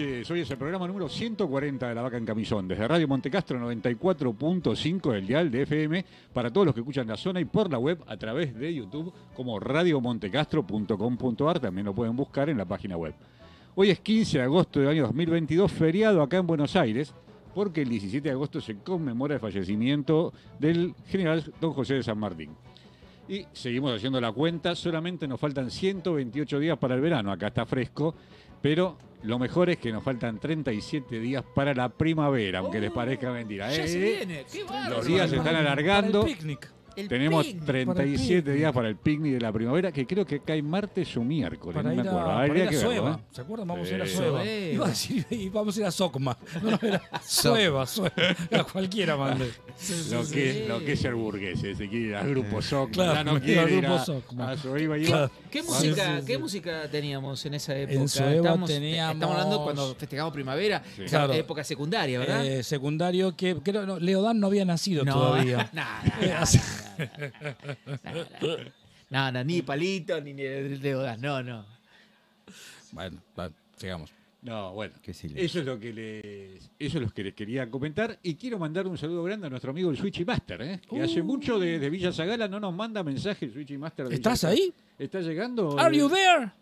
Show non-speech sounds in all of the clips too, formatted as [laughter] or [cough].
Hoy es el programa número 140 de La Vaca en Camisón, desde Radio Montecastro 94.5 del dial de FM, para todos los que escuchan la zona y por la web a través de YouTube como radiomontecastro.com.ar, también lo pueden buscar en la página web. Hoy es 15 de agosto del año 2022, feriado acá en Buenos Aires, porque el 17 de agosto se conmemora el fallecimiento del general don José de San Martín. Y seguimos haciendo la cuenta, solamente nos faltan 128 días para el verano, acá está fresco, pero lo mejor es que nos faltan 37 días para la primavera, aunque les parezca mentira. Ya ¿eh? se viene. Qué bárbaro. Los días se están alargando. Para el picnic. El Tenemos picnic. 37 días para el picnic de la primavera, que creo que cae martes o miércoles, Para no ir me a, acuerdo. para Habría ir a que verlo, Sueva. ¿eh? ¿Se acuerdan? Vamos a ir a. Sueva. Sueva. Iba a decir, y vamos a ir a Socma. No, [laughs] no, era Sueva, Sueva. A cualquiera mandé. [laughs] Sí, sí, Lo sí. que, es, lo que es ser burgués, se quiere ir al grupo SOC, Claro, ya no quiere al grupo a, SOC, a Sueva y Claro. ¿Qué música, sí, sí. ¿Qué música teníamos en esa época? En Sueva estamos, teníamos- estamos hablando cuando festejamos primavera, Sí. esa Claro. época secundaria, ¿verdad? Eh, secundario que creo no, Leodán no había nacido no, todavía. [laughs] Nada, Eh, nada, nada, ni Palito, ni Leodas, no, no. Bueno, sigamos. No, bueno. Eso es lo que les, eso es lo que les quería comentar. Y quiero mandar un saludo grande a nuestro amigo el Switchy Master, ¿eh? que hace mucho de, de Villa Zagala no nos manda mensaje el Switchy Master. de ¿Estás Villa ahí? ¿Está llegando? Are el- you there?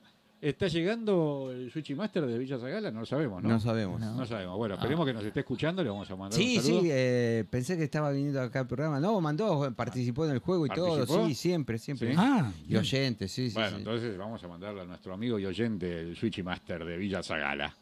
¿Está llegando el Switchy Master de Villa Zagala? No lo sabemos, ¿no? No sabemos. No. No sabemos. Bueno, esperemos que nos esté escuchando. Le vamos a mandar Sí, un saludo. sí, eh, pensé que estaba viniendo acá al programa. No, mandó, participó en el juego y todo. Sí, siempre, siempre. Sí. Ah, Y oyente, sí, sí. Bueno, sí. entonces vamos a mandarle a nuestro amigo y oyente, el Switchy Master de Villa Zagala.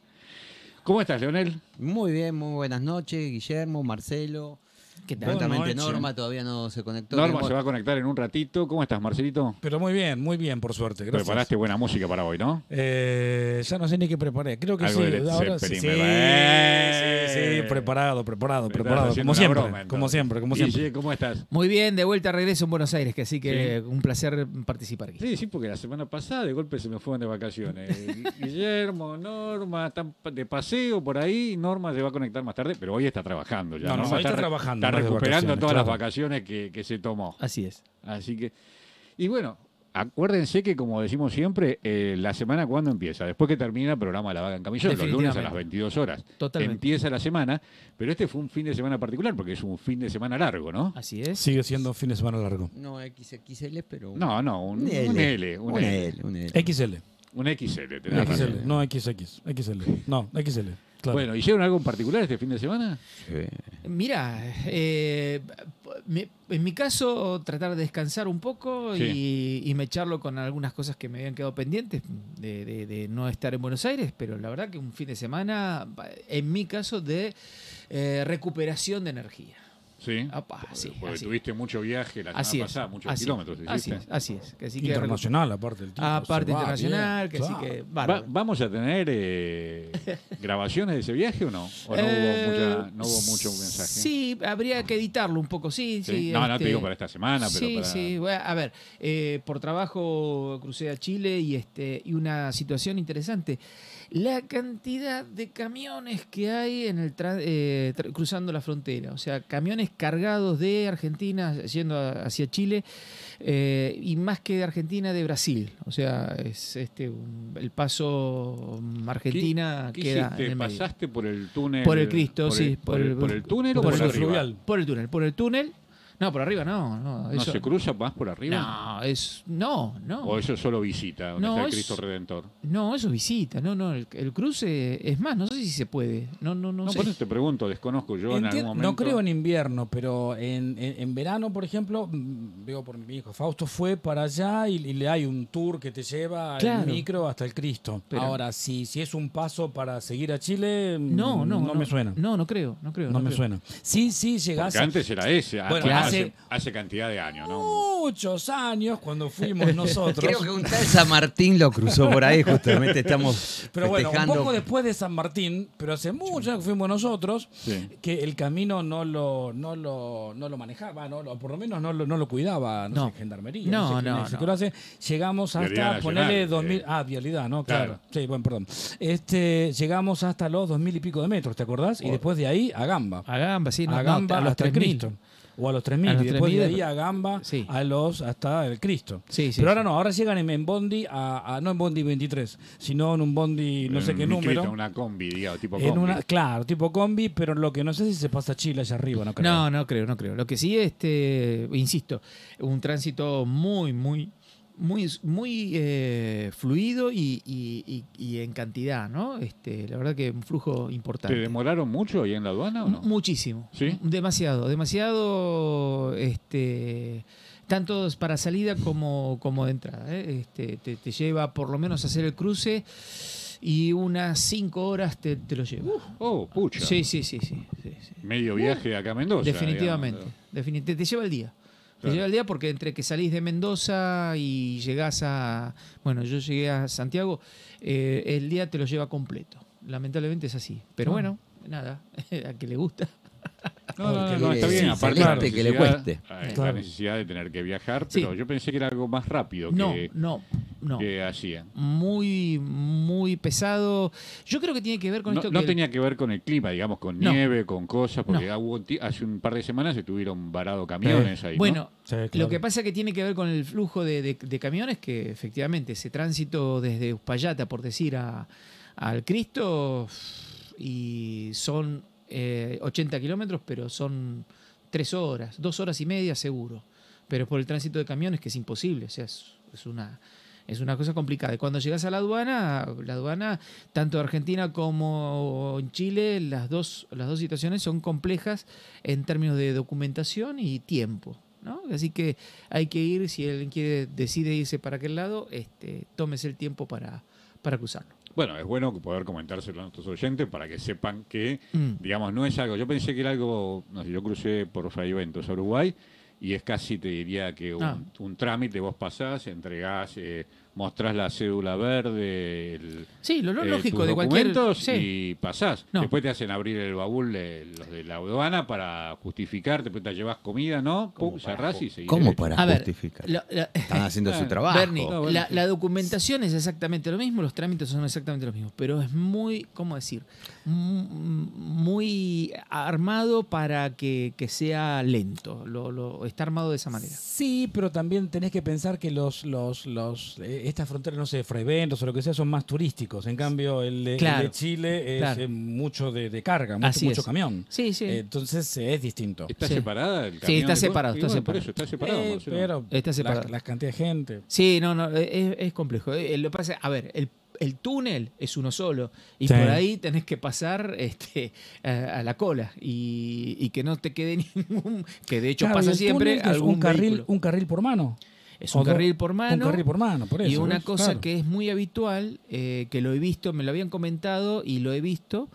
¿Cómo estás, Leonel? Muy bien, muy buenas noches, Guillermo, Marcelo. ¿Qué tal? Norma todavía no se conectó. Norma se va a conectar en un ratito. ¿Cómo estás, Marcelito? pero muy bien, muy bien, por suerte. Gracias. Preparaste buena música para hoy, ¿no? Eh, ya no sé ni qué preparé. Creo que Algo sí. de ahora sí, Zeppelin, sí, me va. sí, sí, preparado, preparado, preparado. Como siempre, broma, como siempre, como siempre. ¿cómo estás? Muy bien, de vuelta regreso en Buenos Aires, que así que un placer participar aquí. Sí, sí, porque la semana pasada de golpe se me fueron de vacaciones. [laughs] Guillermo, Norma, están de paseo por ahí. Norma se va a conectar más tarde, pero hoy está trabajando ya. No, no, Norma hoy está trabajando, Está recuperando todas las vacaciones que, que se tomó. Así es. Así que. Y bueno, acuérdense que, como decimos siempre, eh, la semana cuando empieza. Después que termina el programa La Vaga en Camillón, los lunes a las Definitivamente. 22 horas. Totalmente. Empieza la semana, pero este fue un fin de semana particular porque es un fin de semana largo, ¿no? Así es. Sigue siendo fin de semana largo. No XXL, pero. No, no, un, un L, un Un L. L, un L. XL. Un XL, tenés razón. XL, no XX. XL. No, XL. Claro. Bueno, ¿hicieron algo en particular este fin de semana? Sí. Mira, eh, me- en mi caso, tratar de descansar un poco y, y me echarlo con algunas cosas que me habían quedado pendientes de, de- de no estar en Buenos Aires, pero la verdad que un fin de semana, en mi caso, de eh, recuperación de energía. Sí. Apa, sí, Porque así. tuviste mucho viaje la semana Así es. pasada, muchos así, kilómetros así es, así es. que así que internacional, aparte del tipo. Aparte va internacional, bien, que así claro. que. Va- bárbaro. ¿Vamos a tener eh, [laughs] grabaciones de ese viaje o no? ¿O no, Eh, hubo, mucha, no hubo mucho mensaje? Sí, habría que editarlo un poco, sí, sí. ¿Sí? no, no te este, digo para esta semana, pero sí, para... sí. Bueno, a ver, eh, por trabajo crucé a Chile y este y una situación interesante. La cantidad de camiones que hay en el tra- eh, tra- cruzando la frontera, o sea, camiones cargados de Argentina yendo a- hacia Chile eh, y más que de Argentina de Brasil, o sea, es este un- el paso Argentina ¿Qué queda hiciste? en el medio. ¿Pasaste por el túnel? Por el Cristo, por sí, el- por por, el, el- por el túnel o por por, el fluvial. Por el túnel, por el túnel. No, por arriba no, no. ¿No se cruza más por arriba? No, es. No, no. ¿O eso es solo visita, donde No, está el es- Cristo Redentor? No, eso es visita. No, no. El, el cruce es más, no sé si se puede. No, no, no, No, sé. por eso te pregunto, desconozco yo en algún momento. No creo en invierno, pero en, en- en verano, por ejemplo, mm, veo por mi hijo, Fausto fue para allá y, y le hay un tour que te lleva Claro. en micro hasta el Cristo. Pero- Ahora, si, si es un paso para seguir a Chile, No, no, no, me suena. No, no creo, no creo. No, me creo. suena. Sí, sí, llegás Porque antes era ese, Bueno, hace, cantidad de años, ¿no? muchos años cuando fuimos [laughs] nosotros. Creo que un tal San Martín lo cruzó por ahí, justamente estamos Pero bueno, un poco después de San Martín, pero hace mucho años que fuimos nosotros, Sí. que el camino no lo, no lo, no lo manejaba, no lo- por lo menos no lo, no lo cuidaba, no, No. sé, gendarmería. No, sé no, lo hace. Llegamos hasta Nacional, ponerle eh. 2000. Ah, vialidad, ¿no? Claro. Claro. Sí, bueno, perdón. Este, llegamos hasta los 2000 y pico de metros, ¿te acordás? Y después de ahí a Gamba. A Gamba, sí, no, a no, Gamba a los hasta el 3000. Cristo. O a los 3000 A los y después de 3000, ahí a Gamba sí. a los hasta el Cristo. Sí, sí, Pero sí. ahora no, ahora llegan en, en Bondi a, a- no en Bondi 23, sino en un Bondi no sé En qué número. Una combi, digamos, tipo En combi. una, claro, tipo combi, pero lo que no sé si se pasa a Chile allá arriba, no creo. No, no creo, no creo. Lo que sí, este, insisto, un tránsito muy, muy, muy, muy eh, fluido y, y- y- y en cantidad, ¿no? Este, la verdad que un flujo ¿Te importante. demoraron mucho ahí en la aduana o no? Muchísimo. ¿Sí? Demasiado, demasiado, este, tanto para salida como, como de entrada. ¿eh? Este, te, te lleva por lo menos a hacer el cruce y unas cinco horas te, te lo lleva. Oh, pucha. Sí, sí, sí, sí, sí, sí. Medio viaje acá a Mendoza. Definitivamente. digamos. Definit- te lleva el día. Te lleva el día porque entre que salís de Mendoza y llegás a. Bueno, yo llegué a Santiago, eh, el día te lo lleva completo. Lamentablemente es así. Pero Ah. bueno, nada, [laughs] a que le gusta. No, [laughs] no, no, Porque no, está bien. Aparte la que le cueste. eh, La necesidad de tener que viajar, Sí. pero yo pensé que era algo más rápido No, que, no, no. que hacían. Muy, muy pesado. Yo creo que tiene que ver con No, esto no que. tenía que ver con el clima, digamos, con No. nieve, con cosas, porque hubo hace un par de semanas estuvieron varados camiones ahí. ¿no? Bueno, Sí, Lo que pasa es que tiene que ver con el flujo de, de- de camiones, que efectivamente ese tránsito desde Uspallata, por decir, a, al Cristo, y son eh, 80 kilómetros, pero son tres horas, dos horas y media seguro. Pero por el tránsito de camiones, que es imposible, o sea, es, es una, es una cosa complicada. Y cuando llegas a la aduana, la aduana, tanto en Argentina como en Chile, las dos, las dos situaciones son complejas en términos de documentación y tiempo. ¿no? Así que hay que ir, si alguien quiere, decide irse para aquel lado, este, tómese el tiempo para, para cruzarlo. Bueno, es bueno poder comentárselo a nuestros oyentes para que sepan que, Mm. digamos, no es algo. Yo pensé que era algo. No sé, yo crucé por Fraiventos a Uruguay y es casi, te diría que un, Ah. un trámite. Vos pasás, entregás, eh, mostrás la cédula verde, el, Sí, lo, lo eh, lógico tus de cualquier. sí. y pasás. No. Después te hacen abrir el baúl de los de la aduana para justificar, después te llevas comida, ¿no? Pum, cerrás y seguís ¿Cómo para A ver, justificar? lo- Están [laughs] haciendo su trabajo. Bernie, No, bueno, la, sí. la documentación es exactamente lo mismo, los trámites son exactamente los mismos, pero es muy, ¿cómo decir? Muy armado para que, que sea lento. Lo, lo- está armado de esa manera. Sí, pero también tenés que pensar que los, los, los, eh, estas fronteras, no sé, Fraiventos o lo que sea, son más turísticos. En cambio, el de, el Claro. de Chile es Claro. eh, mucho de, de carga, mucho, Así mucho es. camión. Sí, sí. Eh, Entonces eh, es distinto. ¿Está Sí. separada? El Sí, camión está de separado, está bueno, Por separado. eso, está separado. Eh, pero Está separado. la, la cantidad de gente. Sí, no, no, es, es complejo. Eh, Lo que pasa, a ver, el, el túnel es uno solo y Sí. por ahí tenés que pasar este, a, a la cola y, y que no te quede [laughs] ningún, que de hecho Claro, pasa siempre algún un carril, vehículo. un carril por mano. Es un carril por mano. Un carril por mano, por eso. y una ¿ves? cosa Claro. que es muy habitual, eh, que lo he visto, me lo habían comentado y lo he visto,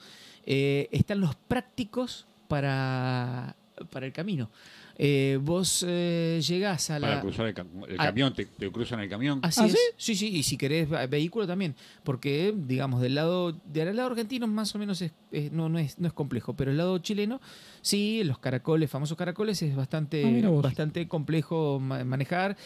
eh, están los prácticos para, para el camino. Eh, vos eh, llegás a Para la... cruzar el, ca- el camión, te, te cruzan el camión. Así ¿Ah, es. sí? Sí, sí, y si querés ve- vehículo también, porque digamos del lado del lado argentino más o menos es, es- no, no es no es complejo, pero el lado chileno sí, los caracoles, famosos caracoles es bastante Ah, bastante complejo ma- manejar,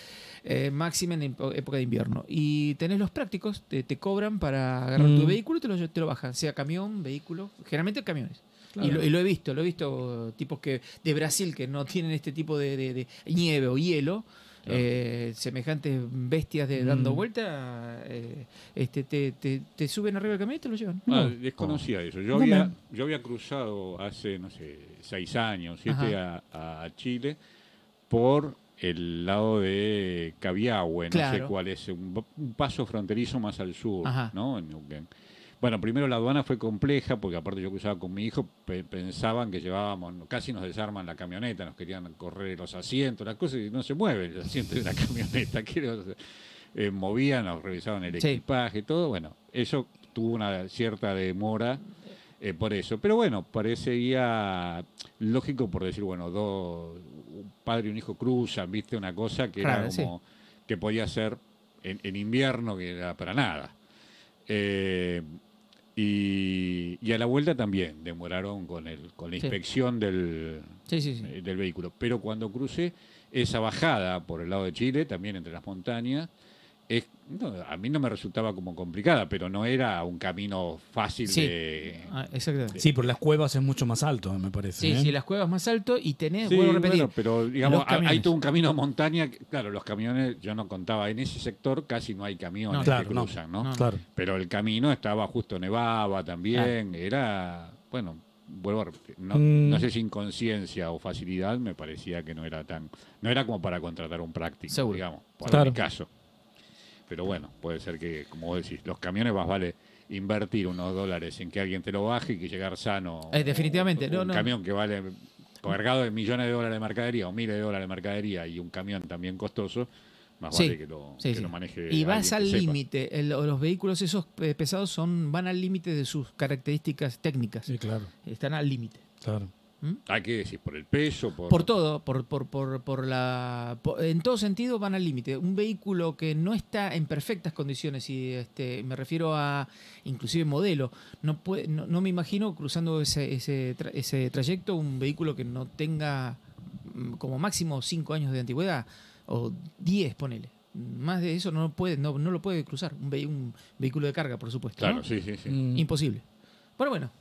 eh, máxima en épo- época de invierno. Y tenés los prácticos, te, te cobran para agarrar tu Mm. vehículo y te lo, te lo bajan, sea camión, vehículo, generalmente camiones. Claro. Y, lo, y lo he visto, lo he visto tipos que de Brasil que no tienen este tipo de, de- de nieve o hielo, Claro. eh, semejantes bestias de dando Mm. vuelta, eh, este, te, te- te suben arriba del camión y te lo llevan. Ah, No. desconocía eso. Yo No había, me- yo había cruzado hace, no sé, seis años, siete a, a Chile por el lado de Cabiahue, no sé cuál es, un, un paso fronterizo más al sur, Ajá. ¿no? En Neuquén. Bueno, primero la aduana fue compleja porque aparte yo cruzaba con mi hijo, pe- pensaban que llevábamos, casi nos desarman la camioneta, nos querían correr los asientos, las cosas, y no se mueven los asientos de una [laughs] camioneta. ¿qué le vas a hacer? Eh, movían, nos revisaban el Sí. equipaje, todo. Bueno, eso tuvo una cierta demora eh, por eso. Pero bueno, parecería lógico por decir, bueno, dos, un padre y un hijo cruzan, viste, una cosa que Claro, era como que podía ser en, en invierno, que era para nada. Eh, y, y a la vuelta también demoraron con, el, con la Sí. inspección del, Sí, sí, sí. eh, del vehículo. Pero cuando crucé esa bajada por el lado de Chile, también entre las montañas, es, no, a mí no me resultaba como complicada, pero no era un camino fácil Sí. de... Ah, exactamente. Sí, pero las cuevas es mucho más alto, me parece. Sí, ¿eh? sí, las cuevas más alto y tenés, Sí, vuelvo a repetir, bueno, pero digamos, hay- todo un camino de montaña. que, Claro, los camiones, yo no contaba, en ese sector casi no hay camiones No, claro, que no. cruzan, ¿no? No. Claro. Pero el camino estaba justo, nevaba también, Ah. era, bueno, vuelvo a repetir, no, Mm. no sé si inconsciencia o facilidad, me parecía que no era tan, no era como para contratar un práctico, Seguro. digamos, por Claro. mi caso. Pero bueno, puede ser que, como vos decís, los camiones más vale invertir unos dólares en que alguien te lo baje y que llegar sano. Eh, definitivamente, Un, no, un no. camión que vale cargado de millones de dólares de mercadería o miles de dólares de mercadería y un camión también costoso, más Sí, vale que lo, sí, que sí. lo maneje. Y vas al límite. el- Los vehículos esos eh, pesados son van al límite de sus características técnicas. Sí, claro. Están al límite. claro. Hay que decir, por el peso, por... Por todo, por, por, por, por la, por- en todo sentido van al límite. Un vehículo que no está en perfectas condiciones, y este, me refiero a inclusive modelo, no, puede, no, no me imagino cruzando ese, ese, tra- ese trayecto un vehículo que no tenga mm, como máximo 5 años de antigüedad, o 10, ponele. Más de eso no, lo puede, no, no lo puede cruzar. Un, vehi- un vehículo de carga, por supuesto. Claro, ¿no? sí, sí, sí. Mm. Imposible. Bueno, bueno,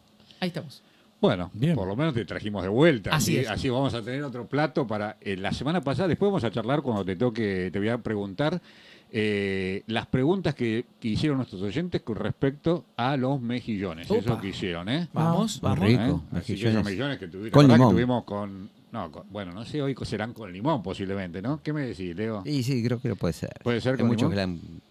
ahí estamos. Bueno, Bien. por lo menos te trajimos de vuelta. Así es. así vamos a tener otro plato para eh, la semana pasada. Después vamos a charlar cuando te toque, te voy a preguntar eh, las preguntas que, que hicieron nuestros oyentes con respecto a los mejillones. Opa. Eso que hicieron, ¿eh? Vamos, vamos. rico. ¿Eh? Así que mejillones. esos mejillones que tuvimos, Con que limón. tuvimos con, no, con- bueno, no sé, hoy serán con limón posiblemente, ¿no? ¿Qué me decís, Leo? Sí, sí, creo que lo puede ser. Puede ser Hay con muchos limón. que la han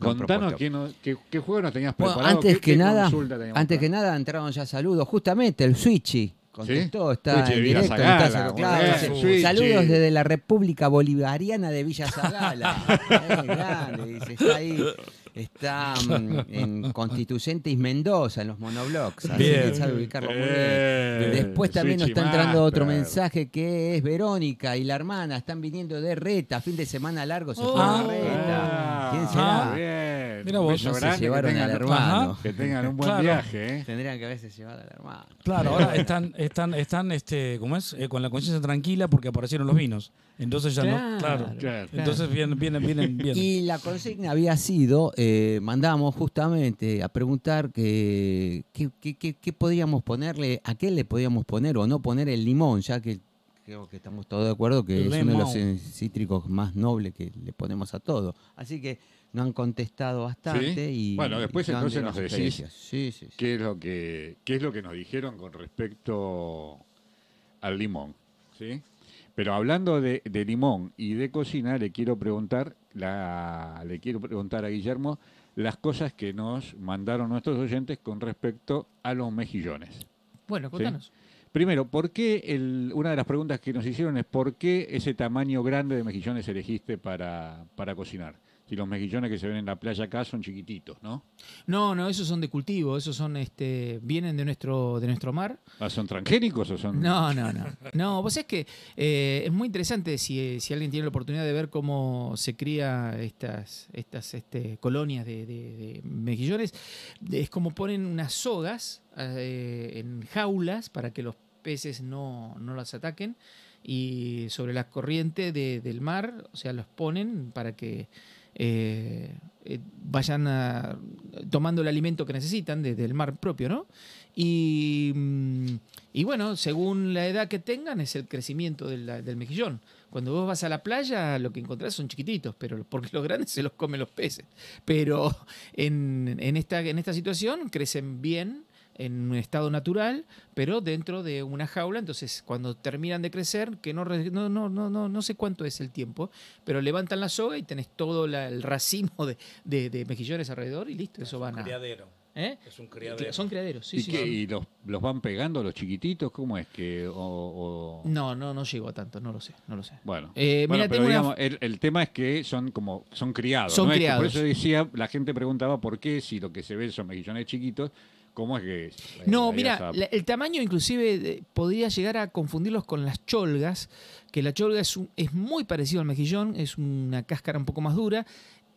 Contanos qué, no- qué- qué juego nos tenías Bueno, preparado. antes qué- que qué nada, antes que nada entraron ya saludos. Justamente el Switchy contestó, está Switchy en directo. Zagala, está- muy claro, bien, dice, Switchy. saludos desde la República Bolivariana de Villa Zagala. [laughs] Eh, grande, dice, está ahí. Está mm, en Constituyente y Mendoza, en los monoblocks. Así Bien. que sabe ubicarlo muy bien. Eh, Después también nos está entrando otro mensaje que es Verónica y la hermana están viniendo de Reta, fin de semana largo se Oh. fueron a Ah. Reta. ¿Quién Ah, será? bien. Mira vos. No se que llevaron tengan- al hermano. Que tengan un buen Claro. viaje, ¿eh? Tendrían que haberse llevado a la hermana. Claro, ahora están, están, están, este, ¿cómo es? Eh, con la conciencia tranquila porque aparecieron los vinos. Entonces ya no, Claro. claro. Entonces vienen, vienen, vienen, [laughs] bien. Y la consigna había sido, eh, mandamos justamente a preguntar que, qué, qué- qué- qué podíamos ponerle, a qué le podíamos poner o no poner el limón, ya que creo que estamos todos de acuerdo que es uno de los cítricos más nobles que le ponemos a todo. Así que nos han contestado bastante ¿Sí? y Bueno, después y entonces nos decís sugerencias. Sí, sí, sí. ¿Qué es lo que qué es lo que nos dijeron con respecto al limón? ¿Sí? Pero hablando de, de limón y de cocina, le quiero preguntar, la, le quiero preguntar a Guillermo las cosas que nos mandaron nuestros oyentes con respecto a los mejillones. Bueno, contanos. Primero, ¿por qué el- una de las preguntas que nos hicieron es por qué ese tamaño grande de mejillones elegiste para, para cocinar? Si los mejillones que se ven en la playa acá son chiquititos, ¿no? No, no, esos son de cultivo, esos son, este, vienen de nuestro, de nuestro mar. Ah, ¿Son transgénicos o son...? No, no, no. No, vos es que eh, es muy interesante si, si alguien tiene la oportunidad de ver cómo se cría estas, estas este, colonias de, de- de mejillones. Es como ponen unas sogas eh, en jaulas para que los peces no, no las ataquen y sobre la corriente de- del mar, o sea, los ponen para que eh, eh, vayan tomando el alimento que necesitan desde el mar propio, ¿no? Y, mm, y bueno, según la edad que tengan, es el crecimiento del, del mejillón. Cuando vos vas a la playa, lo que encontrás son chiquititos, pero porque los grandes [laughs] se los comen los peces. Pero en, en esta, en esta situación crecen bien en un estado natural, pero dentro de una jaula. Entonces, cuando terminan de crecer, que no, no, no, no, no, sé cuánto es el tiempo, pero levantan la soga y tenés todo la- el racimo de, de- de mejillones alrededor y listo, eso van a... ¿Eh? Es un Son criaderos, sí, ¿Y, sí, y los, los van pegando los chiquititos? ¿Cómo es que...? O, o- No, no, no llego a tanto, no lo sé, no lo sé. Bueno, Eh, Bueno, mira, pero una- digamos, el, el tema es que son como son criados. Son ¿no? Es que criados. por eso decía, la gente preguntaba por qué si lo que se ve son mejillones chiquitos, ¿cómo es que... No, eh, mira, esa- la- el tamaño inclusive podría llegar a confundirlos con las cholgas, que la cholga es, un- es muy parecido al mejillón, es una cáscara un poco más dura,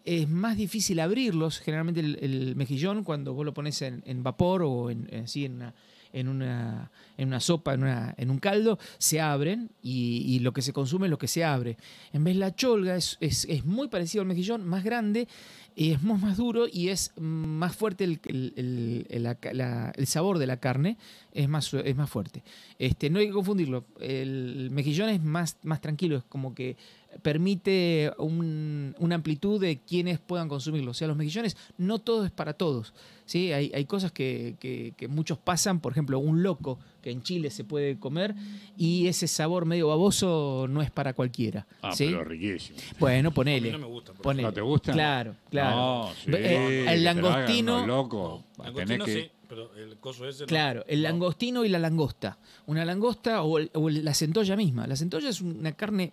es más difícil abrirlos, generalmente el, el mejillón cuando vos lo pones en, en vapor o en, en- así en una, en una, en una sopa, en, una, en un caldo, se abren y, lo que se consume es lo que se abre. En vez la cholga es, es- es muy parecido al mejillón, más grande, es más, más duro y es más fuerte el, el- el- sabor de la carne, es más, es más fuerte. Este, no hay que confundirlo, el mejillón es más, más tranquilo, es como que permite un- una amplitud de quienes puedan consumirlo. O sea, los mejillones no todo es para todos. ¿sí? Hay, hay cosas que, que- que muchos pasan, por ejemplo, un loco que en Chile se puede comer y ese sabor medio baboso no es para cualquiera. Ah, ¿sí? pero riquísimo. Bueno, A mí ponele. no me gusta. por ponele. ¿No te gusta? Claro, claro. No, sí, Eh, el langostino-. Tenés Langostino que- sí, pero el coso ese no. Claro, el No. langostino y la langosta. Una langosta o, el- o la centolla misma. La centolla es una carne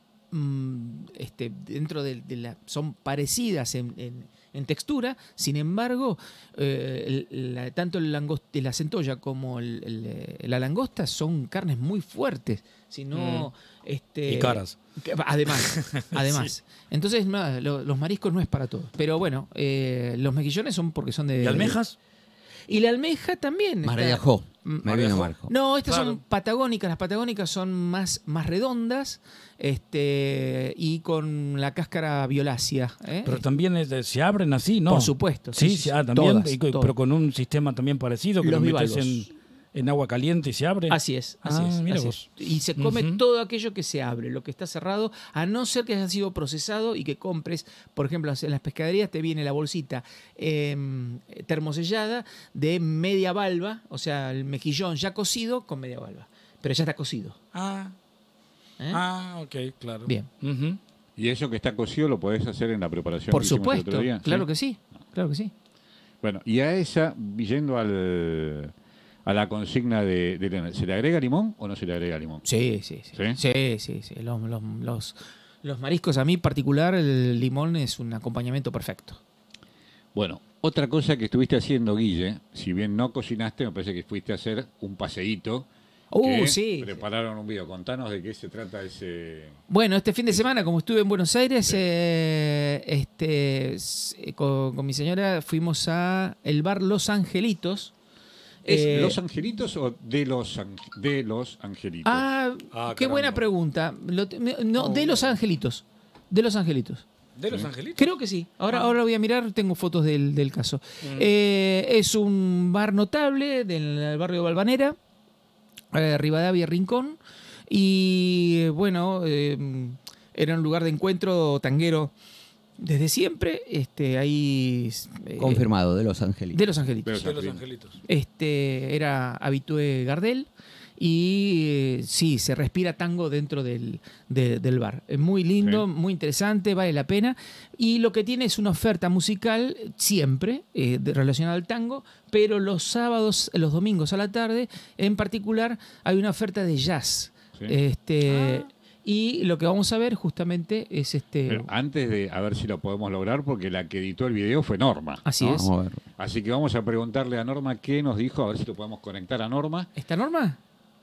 este, dentro de, de la. son parecidas en, en- en textura, sin embargo, eh, el- la- tanto el langos- la centolla como el- el, eh, la langosta son carnes muy fuertes. Si no, este, Y caras. Además, [laughs] además. Entonces, nada, lo- los mariscos no es para todos. Pero bueno, eh, los mejillones son porque son de. ¿Y almejas? Y la almeja también. Marejó. Mm, Me vino. Marco. no, estas Claro. son patagónicas. Las patagónicas son más, más redondas este, y con la cáscara violácea. ¿eh? Pero también es de- se abren así, ¿no? Por supuesto. Sí, sí, ah, también, todas, y co- todas. pero con un sistema también parecido, que Los lo metes bivalvos. En, agua caliente y se abre. Así es, así Ah, es. mira así vos. es. Y se come todo aquello que se abre, lo que está cerrado, a no ser que haya sido procesado y que compres, por ejemplo, en las pescaderías te viene la bolsita eh, termosellada de media valva, o sea, el mejillón ya cocido con media valva, pero ya está cocido. Ah, ¿eh? ah, ok, claro. Bien. Y eso que está cocido lo podés hacer en la preparación Por que hicimos el supuesto, otro día, ¿sí? claro que sí, claro que sí. Bueno, y a esa, yendo al, a la consigna de, de Elena, ¿se le agrega limón o no se le agrega limón? Sí, sí, sí. ¿Sí? Sí, sí, sí. Los, los- los- los mariscos, a mí en particular, el limón es un acompañamiento perfecto. Bueno, otra cosa que estuviste haciendo, Guille, si bien no cocinaste, me parece que fuiste a hacer un paseíto. Uh, sí. Prepararon un video. Contanos de qué se trata ese... Bueno, este fin de semana, como estuve en Buenos Aires, eh, este, eh, con, con mi señora fuimos a el bar Los Angelitos. ¿Es Eh, los angelitos o de los, de los angelitos? Ah, Ah, qué caramba. buena pregunta. Lo no, de Los Angelitos. De Los Angelitos. ¿De los angelitos? Creo que sí. Ahora, Ah. ahora voy a mirar, tengo fotos del, del caso. Mm. Eh, es un bar notable del barrio de Balvanera, eh, Rivadavia Rincón. Y bueno, eh, era un lugar de encuentro tanguero desde siempre. Este, ahí. eh, Confirmado, de Los Angelitos. De Los Angelitos. De los angelitos. Este, era habitué Gardel y eh, sí, se respira tango dentro del, de- del bar. Es muy lindo, Sí. muy interesante, vale la pena. Y lo que tiene es una oferta musical siempre eh, de- relacionada al tango, pero los sábados, los domingos a la tarde, en particular, hay una oferta de jazz. Sí. Este, Ah. Y lo que vamos a ver justamente es este... Pero antes de a ver si lo podemos lograr, porque la que editó el video fue Norma. Así ¿no? es. Vamos a ver. Así que vamos a preguntarle a Norma qué nos dijo, a ver si lo podemos conectar a Norma. ¿Esta norma?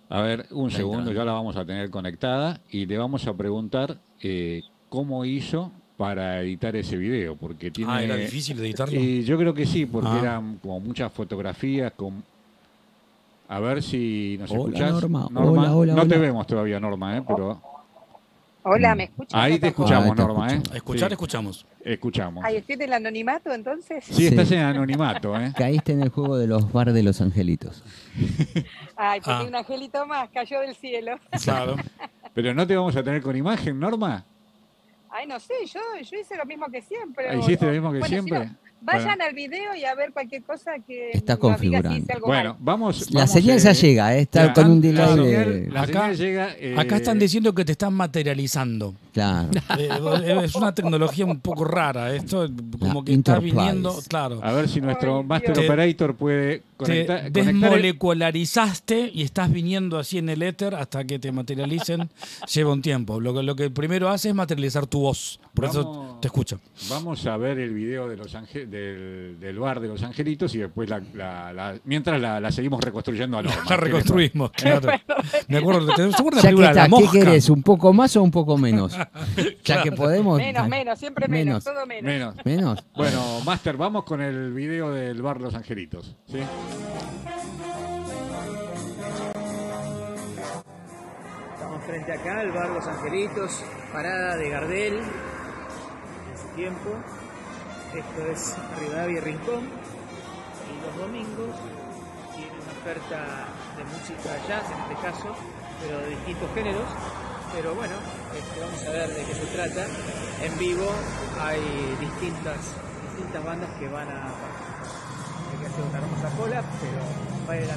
A ver, un segundo, está. ya la vamos a tener conectada y le vamos a preguntar eh, cómo hizo para editar ese video, porque tiene... Ah, era difícil de editarlo. Y yo creo que sí, porque Ah. eran como muchas fotografías con... A ver si nos Hola, escuchás. Norma. Hola, hola, no te vemos todavía, Norma, ¿eh? pero Hola, ¿me escuchan? ahí te escuchamos, Ah, te Norma, ¿eh? escucho. Escuchar, Sí, escuchamos. escuchamos. Ay, estoy en el anonimato entonces. Sí, Sí. estás en anonimato, ¿eh? Caíste en el juego de los bar de Los Angelitos. [laughs] Ay, tenía Ah. un angelito más, cayó del cielo. [laughs] Claro. Pero no te vamos a tener con imagen, Norma. Ay, no sé, yo, yo hice lo mismo que siempre. Ah, ¿Hiciste lo mismo que Bueno, si siempre? no, vayan al video y a ver cualquier cosa que Está si configurando. Bueno, vamos. La vamos, señal eh, ya llega, eh, está ya, con un la delay señal- de... la Acá- señal llega, eh, Acá están diciendo que te están materializando. Claro. [laughs] Eh, es una tecnología un poco rara. Esto como La que está viniendo, claro. A ver si nuestro Ay, Master Dios. Operator puede Te el- desmolecularizaste y estás viniendo así en el éter hasta que te materialicen. [laughs] Lleva un tiempo. Lo que, lo que primero hace es materializar tu voz. Por eso te escucho. Vamos a ver el video de los Ange- del, del bar de los angelitos y después la, la- la- mientras la, la seguimos reconstruyendo a. [laughs] La reconstruimos. [laughs] Claro. Me acuerdo, ¿te acuerdas de la está, La ¿qué querés? ¿Un poco más o un poco menos? Ya que podemos... Menos, menos, siempre menos, Menos. todo menos. Menos. ¿Menos? Bueno, Master, vamos con el video del bar Los Angelitos. ¿sí? Estamos frente acá al bar Los Angelitos, parada de Gardel en su tiempo. Esto es Rivadavia Rincón. Y los domingos tiene una oferta de música jazz, en este caso, pero de distintos géneros. Pero bueno, este, vamos a ver de qué se trata. En vivo hay distintas, distintas bandas que van a participar. Hay que una hermosa cola, pero vale la.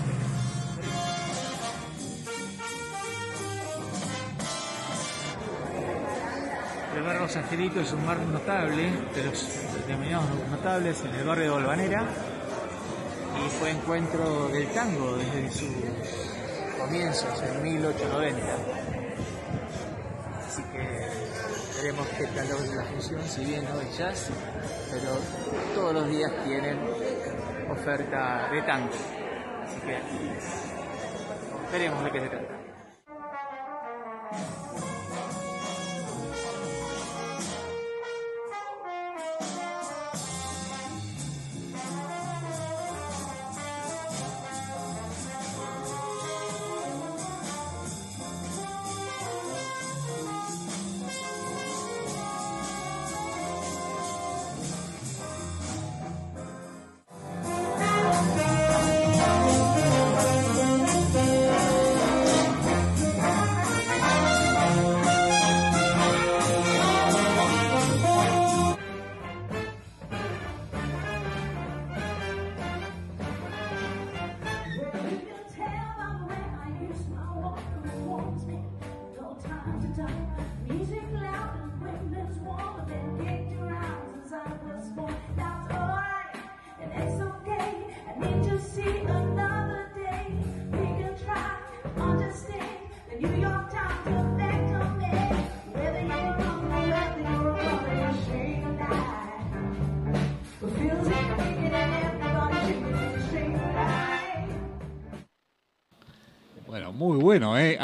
El barrio Los Angelitos es un bar notable, de los denominados notables en el barrio de Olvanera y fue encuentro del tango desde sus comienzos en 1890. Así que veremos qué tal la función, si bien no es jazz, pero todos los días tienen oferta de tango. Así que veremos de qué se trata.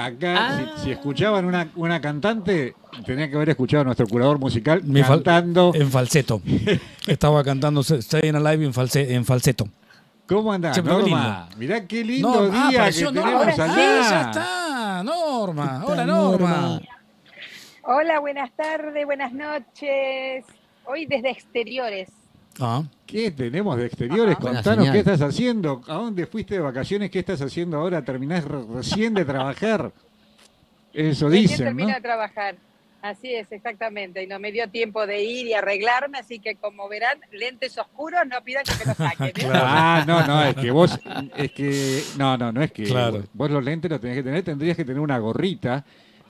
Acá, Ah. si, si escuchaban una, una cantante, tenían que haber escuchado a nuestro curador musical Mi fal- cantando. En falseto. [laughs] Estaba cantando Staying Alive en, false- en falseto. ¿Cómo andás, Norma? Mirá qué lindo Norma, ah, día que apareció tenemos Norma. allá. Sí, ya está. Norma. Hola, Norma. Hola, buenas tardes, buenas noches. Hoy desde exteriores. Ah, ¿Qué tenemos de exteriores? Buena Contanos qué estás haciendo. ¿A dónde fuiste de vacaciones? ¿Qué estás haciendo ahora? ¿Terminás re- recién de trabajar? Eso Recién dicen, ¿no? termino de trabajar. Así es, exactamente. Y no me dio tiempo de ir y arreglarme, así que como verán, lentes oscuros, no pidan que me los saquen. ¿eh? [laughs] Claro. Ah, no, no, es que vos, es que, no, no, no es que Claro. vos los lentes los tenés que tener, tendrías que tener una gorrita,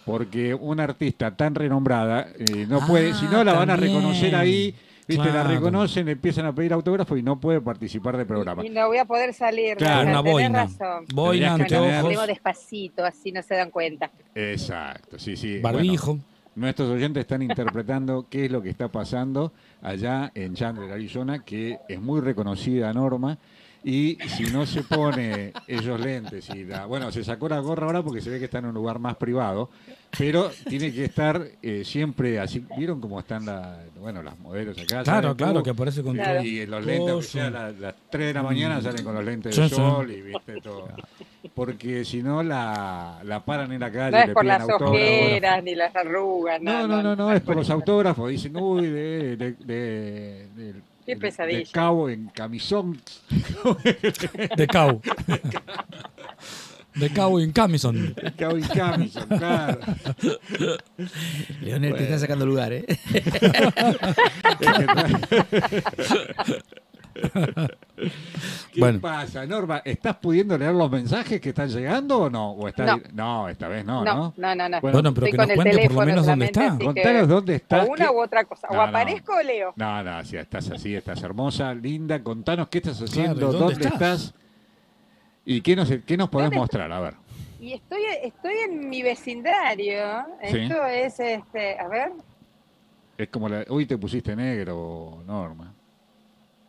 porque una artista tan renombrada eh, no puede, si no la van a reconocer ahí, viste, la reconocen, empiezan a pedir autógrafo y no puede participar del programa. Y no voy a poder salir. Claro, Rafa, una boina. razón. Boina, Bueno, tener- hablemos despacito, así no se dan cuenta. Exacto, sí, sí. barbijo. Bueno, nuestros oyentes están interpretando [laughs] qué es lo que está pasando allá en Chandler, Arizona, que es muy reconocida Norma. Y si no se pone esos lentes y la, bueno, se sacó la gorra ahora porque se ve que está en un lugar más privado, pero tiene que estar eh, siempre así. ¿Vieron cómo están la, bueno, las modelos acá? Claro, claro, que aparece con todo. y los lentes, Coso. sea la- las 3 de la mañana, salen con los lentes de sol y viste todo. Porque si no, la, la paran en la calle. No es le por las ojeras ni las arrugas. No, no, no, no, es por los autógrafos. Dicen, uy, de, de, de, de- Qué pesadilla. de cabo en camisón. De Cow. De Cow en Camison. De cabo en camisón, claro. Leonel, te está sacando lugar, ¿eh? [laughs] [laughs] ¿Qué Bueno. pasa, Norma? ¿Estás pudiendo leer los mensajes que están llegando o no? ¿O está No. no, esta vez no, No, ¿no? no, no, no. Bueno, Bueno, pero que nos cuente por lo menos dónde está. Contanos dónde estás. O una u otra cosa. No, o no. aparezco o leo. No, no, si estás así, estás hermosa, linda. Contanos qué estás haciendo, Claro, ¿y dónde, dónde estás? estás? y qué nos, qué nos podés ¿Dónde mostrar. A ver. Y estoy, estoy en mi vecindario. Sí. Esto es, este, a ver, Es como la, hoy te pusiste negro, Norma.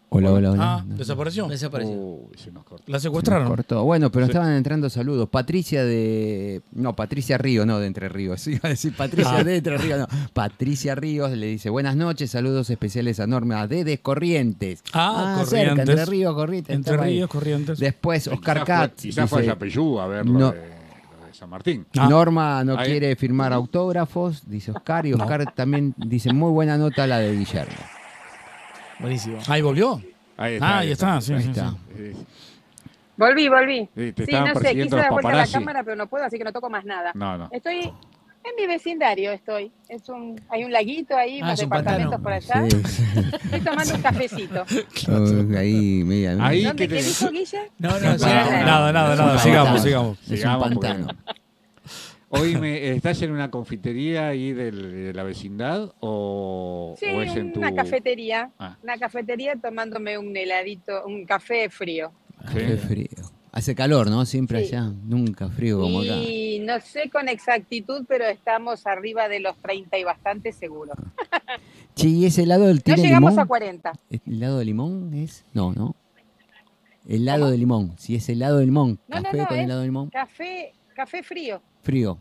Hola, hola, hola. Ah, desapareció. Desapareció. Uy, se nos cortó. La Se secuestraron. cortó. Bueno, pero Sí. estaban entrando saludos. Patricia de. No, Patricia Río, no de Entre Ríos. [laughs] Iba a decir Patricia Ah. de Entre Ríos, no. Patricia Ríos le dice: Buenas noches, saludos especiales a Norma de Corrientes. Ah, cerca, Corrientes. Entre Ríos, Corrientes. Entre. Ríos, Corrientes. Después, Oscar fue- Katz. Quizás fue dice, Yapeyú a ver lo no. de, lo de San Martín. Ah. Norma no Ahí. quiere firmar autógrafos, dice Oscar, y Oscar también dice muy buena nota la de Guillermo. Buenísimo. Ahí volvió. Ahí Ah, ahí está, sí, Ahí sí, está. sí. Volví, volví. Sí, te Sí, estaban no sé, quise dar vuelta a la cámara, pero no puedo, así que no toco más nada. No, no. Estoy en mi vecindario, estoy. Es un, hay un laguito ahí, Ah, unos es un departamentos pantano. por allá. Sí, sí. Estoy tomando un cafecito. [laughs] Ahí, media, Ahí ¿Dónde que qué te- dijo Guille? No, no, No, sí, no, no. Nada, nada, nada. Sigamos, sigamos. Es un pantano. Hoy me, ¿Estás en una confitería ahí del- de la vecindad o, Sí, o es en tu... una cafetería. Ah. Una cafetería tomándome un heladito, un café frío. Sí. Qué frío. Hace calor, ¿no? Siempre Sí. allá. Nunca frío como acá. Y no sé con exactitud, pero estamos arriba de los 30 y bastante seguro. [laughs] Che, ¿y ese helado del No tiene llegamos limón? a 40. ¿El helado de limón es? No, no. Helado de limón. Si es helado de limón, No, no, café no, con helado de limón, Café, café frío. frío.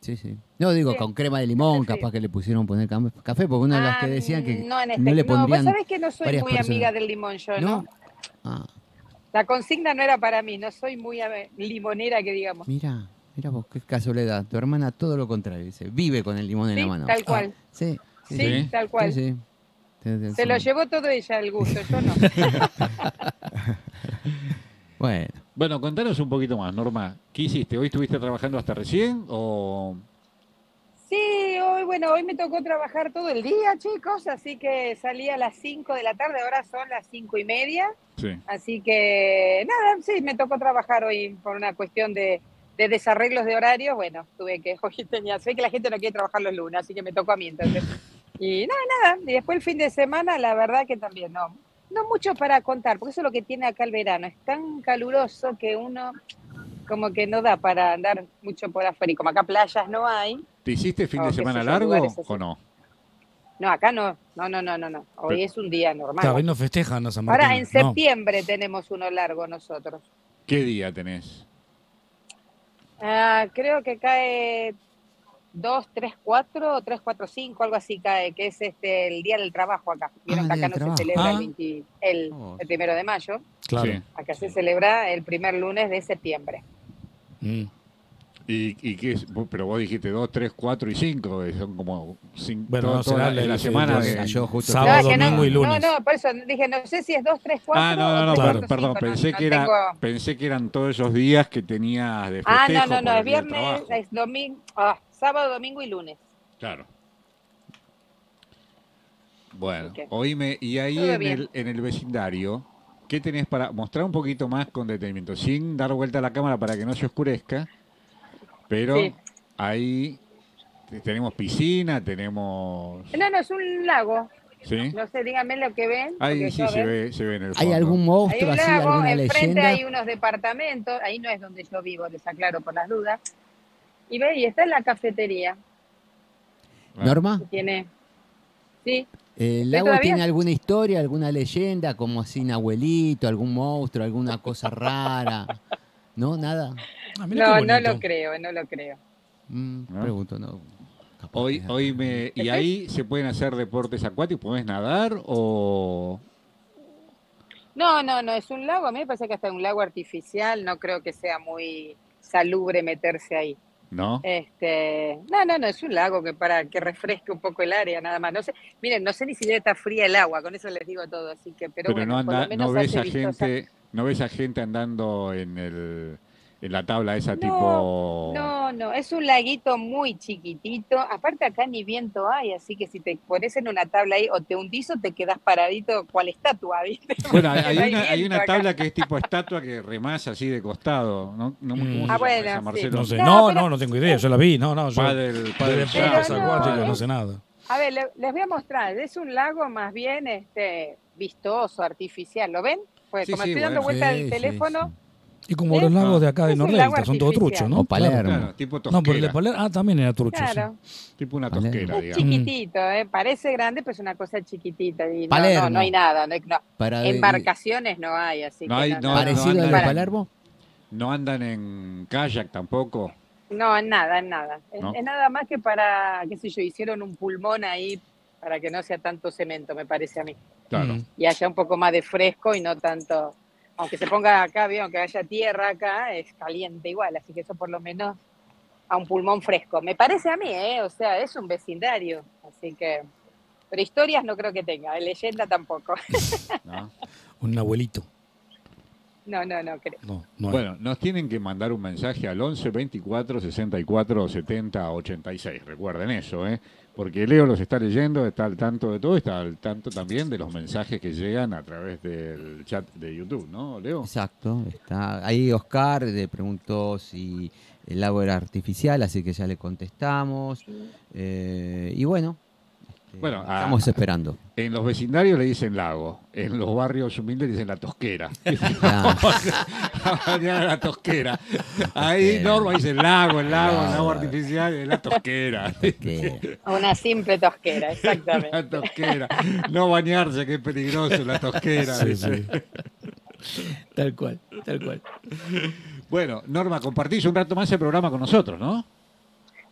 Sí, sí. No digo Sí, con crema de limón, café frío. capaz que le pusieron poner café, porque una de las Ah, que decían que no, en este, no le no, vos pondrían. sabés que no soy muy personas. amiga del limón yo, ¿no? ¿No? Ah, La consigna no era para mí, no soy muy limonera que digamos. mira, mira vos, qué casualidad. Tu hermana todo lo contrario, dice, vive con el limón en la mano. tal cual. Sí, Sí, Sí. tal cual. Sí, Se lo llevó todo ella el gusto, yo no. [laughs] Bueno, Bueno, contanos un poquito más, Norma. ¿Qué hiciste? ¿Hoy estuviste trabajando hasta recién o...? Sí, hoy, bueno, hoy me tocó trabajar todo el día, chicos, así que salí a las 5 de la tarde, ahora son las cinco y media, Sí. así que nada, sí, me tocó trabajar hoy por una cuestión de, de desarreglos de horarios, bueno, tuve que, [laughs] hoy tenía, sé que la gente no quiere trabajar los lunes, así que me tocó a mí entonces. [laughs] Y nada, nada, y después el fin de semana, la verdad que también no, no mucho para contar, porque eso es lo que tiene acá el verano, es tan caluroso que uno como que no da para andar mucho por afuera, y como acá playas no hay, ¿Te hiciste fin de semana largo o no? No, acá no. No, no, no, no, no. Hoy Pero- es un día normal. Claro, hoy no festejan a San Martín. Ahora en no. septiembre tenemos uno largo nosotros. ¿Qué día tenés? Ah, creo que cae 2, 3, 4 o 3, 4, 5, algo así cae, que es este el día del trabajo acá. Vieron Ah, que acá no se Trabajo. celebra Ah. el, 20 el, Oh. el primero de mayo, Claro. Sí. acá se celebra el primer lunes de septiembre. Mm. ¿Y, y qué es? Vos- Pero vos dijiste 2, 3, 4 y 5, son como cinco, Bueno, todo- no, toda la, la semana de... Ah, yo justo Sábado, No, que no, domingo y lunes. No, no, por eso dije, no sé si es 2, 3, 4 Ah, no, no, no, o 3, Claro. per- 4, perdón, 5, no- pensé, no que era, tengo- pensé que eran todos esos días que tenías de festejo Ah, no, no, no, es viernes, es domingo, ah, sábado, domingo y lunes. Claro. Bueno, Así oíme, y ahí en el, en el vecindario, ¿qué tenés para mostrar un poquito más con detenimiento? Sin dar vuelta a la cámara para que no se oscurezca, pero Sí. ahí te- tenemos piscina, tenemos... No, no, es un lago. ¿Sí? No sé, díganme lo que ven. Ahí sí se ve, se ve en el ¿hay fondo. algún Hay monstruo un así, lago, alguna enfrente leyenda? hay unos departamentos, ahí no es donde yo vivo, les aclaro por las dudas. Y ve, y está en la cafetería, Ah, Norma, tiene, sí, ¿el ¿Sí, lago todavía? tiene alguna historia, alguna leyenda, como así un abuelito, algún monstruo, alguna cosa rara? ¿No? ¿Nada? Ah, no, no lo creo, no lo creo. Mm, ¿No? Pregunto, no. Capaz Hoy, hoy me, ¿Y ahí se pueden hacer deportes acuáticos? ¿Podés nadar o...? No, no, no, es un lago, a mí me parece que hasta un lago artificial, no creo que sea muy salubre meterse ahí. ¿No? Este, no, no, no, es un lago que para que refresque un poco el área, nada más. No sé, miren, no sé ni siquiera está fría el agua, con eso les digo todo, así que, pero, Pero, bueno, no, por lo anda, menos no ves a vistosa. gente, no ves a gente andando en el en la tabla esa No, tipo No, no, es un laguito muy chiquitito. Aparte acá ni viento hay, así que si te pones en una tabla ahí o te hundís o te quedás paradito cual estatua, [laughs] ¿viste? Bueno, hay, No hay hay una, hay una acá. tabla que es tipo estatua que remás así de costado, ¿no? no Mm. ¿Cómo se Ah, bueno, esa, sí. Marcelo? No sé. No, No, pero- no, no tengo idea. Yo la vi. No, no. Yo Padel, de padel acuáticos no sé nada. A ver, le- les voy a mostrar. Es un lago más bien este vistoso, artificial. ¿Lo ven? Pues Sí, como sí, estoy dando bueno. vuelta sí, teléfono, Y como los lagos de acá de Nordelta, son todos artificial. truchos, ¿no? O Palermo. Claro, tipo No, tosquera. pero el de Palermo, ah, también era trucho, sí. claro, Tipo una Palermo. tosquera, es digamos. chiquitito, ¿eh? parece grande, pero es una cosa chiquitita. Y no, Palermo. no, no hay nada. No hay- no. Para Embarcaciones no hay, así No que hay- no, no, no. ¿Parecido no, al de Palermo? No andan en kayak tampoco. No, en nada, en nada. Es, ¿No? es nada más que para, qué sé yo, hicieron un pulmón ahí para que no sea tanto cemento, me parece a mí. Claro. Mm. Y haya un poco más de fresco y no tanto, aunque se ponga acá, vieron que haya tierra acá, es caliente igual, así que eso por lo menos a un pulmón fresco. Me parece a mí, ¿eh? O sea, es un vecindario. Así que. Pero historias no creo que tenga, leyenda tampoco. [laughs] Un abuelito. No, no, no creo. No, no hay. Bueno, nos tienen que mandar un mensaje al 11 24 64 70 86. Recuerden eso, ¿eh? Porque Leo los está leyendo, está al tanto de todo, está al tanto también de los mensajes que llegan a través del chat de YouTube, ¿no, Leo? Exacto, está ahí Oscar le preguntó si el lago era artificial, así que ya le contestamos. Eh, y bueno, Bueno, a- estamos esperando. En los vecindarios le dicen lago, en los barrios humildes dicen la tosquera. Ah, [laughs] a bañar a la tosquera. Ahí Norma dice lago, el lago, el lago artificial, es la tosquera. que- Una simple tosquera, exactamente. La tosquera. No bañarse, que es peligroso la tosquera. Sí. Tal cual, tal cual. Bueno, Norma, compartís un rato más el programa con nosotros, ¿no?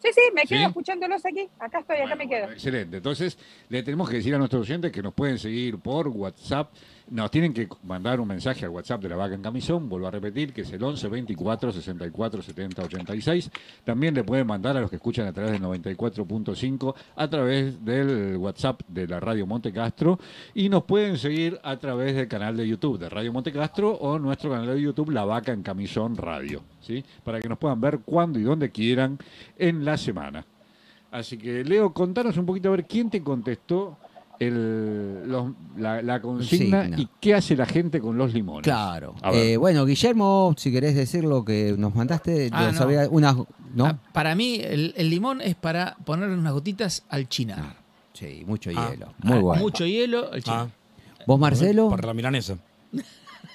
Sí, sí, me quedo ¿Sí? escuchándolos aquí. Acá estoy, acá Bueno, me quedo. bueno, excelente. Entonces, le tenemos que decir a nuestros oyentes que nos pueden seguir por WhatsApp. Nos tienen que mandar un mensaje al WhatsApp de la vaca en camisón. Vuelvo a repetir que es el 11 24 64 70 86. También le pueden mandar a los que escuchan a través del 94.5 a través del WhatsApp de la Radio Monte Castro. Y nos pueden seguir a través del canal de YouTube de Radio Monte Castro o nuestro canal de YouTube La Vaca en Camisón Radio. ¿sí? Para que nos puedan ver cuando y donde quieran en la semana. Así que, Leo, contanos un poquito a ver quién te contestó el, los- la, la consigna Consigna. y qué hace la gente con los limones. claro. Eh, bueno, Guillermo, si querés decir lo que nos mandaste, Ah, lo no. unas. Ah, para mí, el, el limón es para ponerle unas gotitas al chinar. Sí, mucho Ah. hielo. Muy Ah, bueno. Mucho hielo al chinar. Ah, ¿Vos, Marcelo? Para la milanesa.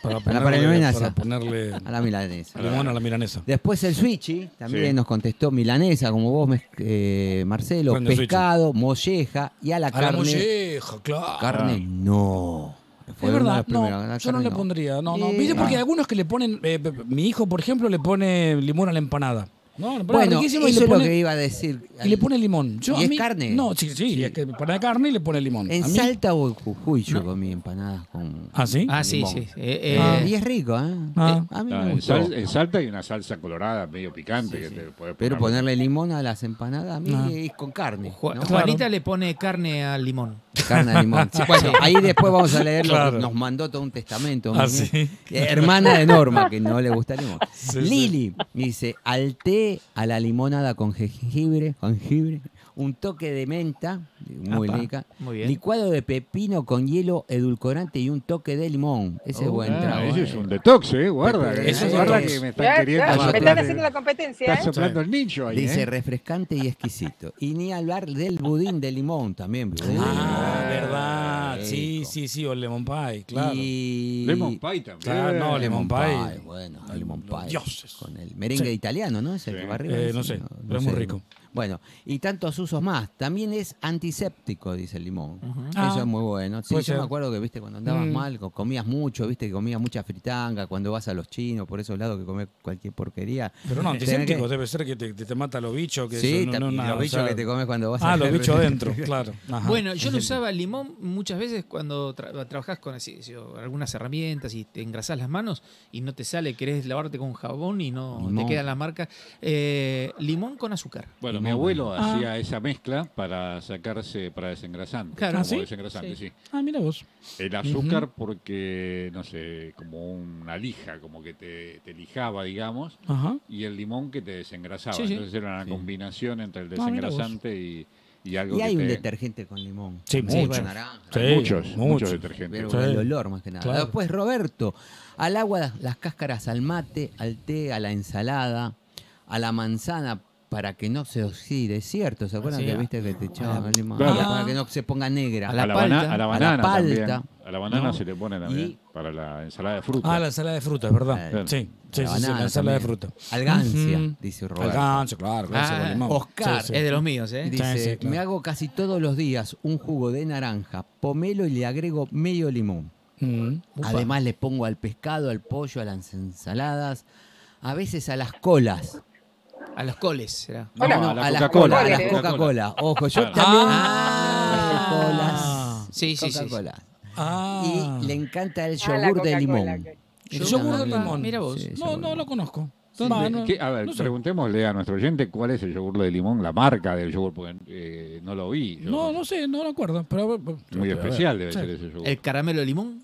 Para Para la ponerle, milanesa. para ponerle A la milanesa. limón a la milanesa. Después el Switchy también Sí. nos contestó milanesa, como vos, eh, Marcelo, pescado, molleja y a la A la carne. molleja, claro. Carne no. Fue Es verdad, no, yo no carne le pondría. No, no. Eh, ¿Viste? Porque hay algunos que le ponen. eh, mi hijo, por ejemplo, le pone limón a la empanada. No, empanada Bueno, riquísima eso y le es lo pone, que iba a decir. y le pone limón. Yo, ¿Y a es mí- carne? No, sí, sí, es que pone carne y le pone limón. En A mí- Salta o en Jujuy yo comí empanadas con... ¿Ah, sí? Ah, sí, limón. sí. Eh, Ah. eh, Y es rico, ¿eh? Ah. A mí Ah, me en, gustó. sal- en Salta hay una salsa colorada medio picante que te podés Pero poner- ponerle limón a las empanadas a mí Ah. es con carne. Ju- ¿no? Juanita le pone carne al limón. Carne de limón. [laughs] Sí, bueno, ahí después vamos a leer lo que nos mandó todo un testamento. Ah, sí. eh, Hermana de Norma, que no le gusta el limón. Sí, Lili dice, al té, a la limonada con jengibre, jengibre, un toque de menta, muy Apa, rica, muy bien. licuado de pepino con hielo, edulcorante y un toque de limón. Ese es Oh, buen Ah, trago. ese eh. es un detox, ¿eh? Guarda, Eso es guarda que me están Ya, queriendo ya, me están haciendo la competencia, Está ¿eh? soplando el nicho ahí, Dice ¿eh? refrescante y exquisito. Y ni hablar del budín de limón también. budín Ah, limón. verdad. Rico. Sí, sí, sí, o el lemon pie, claro. Y... Lemon pie también. Claro, no, lemon pie. Bueno, Ay, lemon pie. dioses. Con el merengue Sí. italiano, ¿no? Es el Sí. que va arriba. Eh, no sé, pero es muy rico. Bueno, y tantos usos más. También es antiséptico, dice el limón. Eso Ah, es muy bueno. Sí, yo me acuerdo que, viste, cuando andabas Mm. mal, co- comías mucho, viste, que comías mucha fritanga, cuando vas a los chinos, por esos lados que comes cualquier porquería. Pero no, que- antiséptico debe ser que te, te, te mata los bichos. Que Sí, no- no, nada, los o bichos sea- que te comes cuando vas Ah, a los bichos [laughs] adentro, claro. Ajá. Bueno, yo lo usaba el limón muchas veces cuando tra- trabajás con así, algunas herramientas y te engrasás las manos y no te sale, querés lavarte con jabón y no Limón. te quedan las marcas. Eh, limón con azúcar. Bueno, Limón, mi abuelo bueno. Ah. hacía esa mezcla para sacarse, para desengrasante. Claro. como ¿Ah, sí? desengrasante, sí. Ah, mira vos. El azúcar porque, no sé, como una lija, como que te, te lijaba, digamos, Ajá. y el limón que te desengrasaba. Sí, sí. Entonces era una Sí. combinación entre el Ah, desengrasante y, y algo Y que hay un te- detergente con limón. Sí, Aceite mucho. naranja. Sí, muchos, muchos mucho. detergentes. Pero Sí. el olor más que nada. Claro. Después Roberto, al agua, las cáscaras al mate, al té, a la ensalada, a la manzana para que no se oxide, es cierto, ¿se acuerdan Sí, que viste que te echaban el limón? Claro. Para que no se ponga negra. A la a la, palta. a la A la banana también. palta. A la banana No. se le pone también Y- para la ensalada de fruta. Ah, la ensalada de fruta, es verdad. Eh, Sí, sí, la sí, sí, banana la ensalada de también. fruta. Algancia, Ujú. dice Roberto. Algancio, claro, gracias Ah, con limón. Oscar, Sí, sí. Es de los míos, ¿eh? Dice, Sí, sí, claro. me hago casi todos los días un jugo de naranja, pomelo y le agrego medio limón. Mm. Upa. Además le pongo al pescado, al pollo, a las ensaladas, a veces a las colas. A los coles, será. No, a la a las Coca-Cola. colas, a las Cola. Coca-Cola. Ojo, yo Claro. también. Ah. Colas. Sí, sí, sí, sí. Coca-Cola. Ah. Y le encanta el Ah, yogur de Coca-Cola, limón. que- El yogur de limón. Mira vos. Sí, No, no lo conozco. A ver, no sé. preguntémosle a nuestro oyente cuál es el yogur de limón, la marca del yogur, porque eh, no lo vi. yo. No, no sé, no lo acuerdo. Pero, Muy a ver. especial debe Sí. ser ese yogur. El caramelo de limón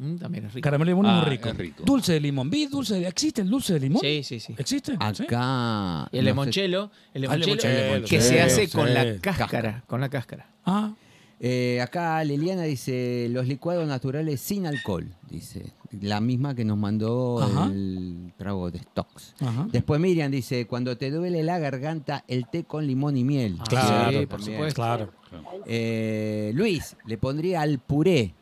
mm, también es rico. Caramelo de limón es Ah, muy rico. es rico. Dulce de limón. ¿Vi dulce de ¿Existe el dulce de limón? Sí, sí, sí. ¿Existe? ¿Sí? Acá. Y el no sé- limonchelo, el Ah, el limonchelo limonchelo, que sí, se hace sí. con la Cáscara. con la cáscara. Ah, Eh, acá Liliana dice los licuados naturales sin alcohol, dice. La misma que nos mandó Ajá. el trago de stocks. ajá. Después Miriam dice, cuando te duele la garganta, el té con limón y miel. Claro, Sí, por también. supuesto. Claro. Eh, Luis, le pondría al puré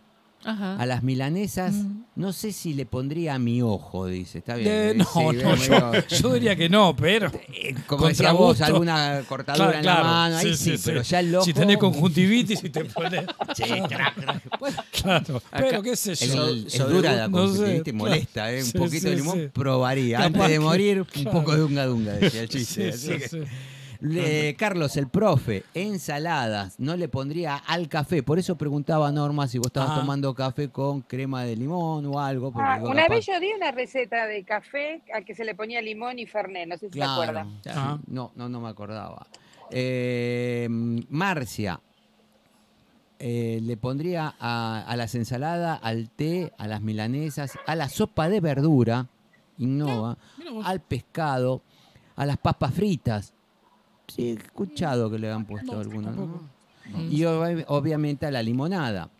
Ajá. a las milanesas. Mm. No sé si le pondría a mi ojo, dice. Está bien. Eh, Luis, no, sí, no, yo, yo diría que no, pero. [laughs] eh, como decía vos, alguna cortadura en la mano, ahí sí, pero ya el ojo... Si tenés conjuntivitis y te pones. [laughs] Sí, crack, crack. Bueno, Claro. Pero qué sé Es, yo. es dura la no sé, conjuntivitis, claro. molesta, ¿eh? Un Sí, poquito de sí, limón sí. probaría. Capaz Antes de que- morir, un poco de unga dunga, decía el [laughs] chiste. Sí, Así sí, que- sí. Le- Carlos, el profe, ensaladas, no le pondría al café. Por eso preguntaba Norma si vos estabas Ah. tomando café con crema de limón o algo. Ah, digo, una capaz- vez yo di una receta de café al que se le ponía limón y fernet, no sé si se Claro, acuerdan. sí, Ah. no, no, no me acordaba. Eh, Marcia, eh, le pondría a, a las ensaladas, al té, a las milanesas, a la sopa de verdura, innova, al pescado, a las papas fritas. Sí, he escuchado que le han puesto No, algunos. Y ob- obviamente a la limonada.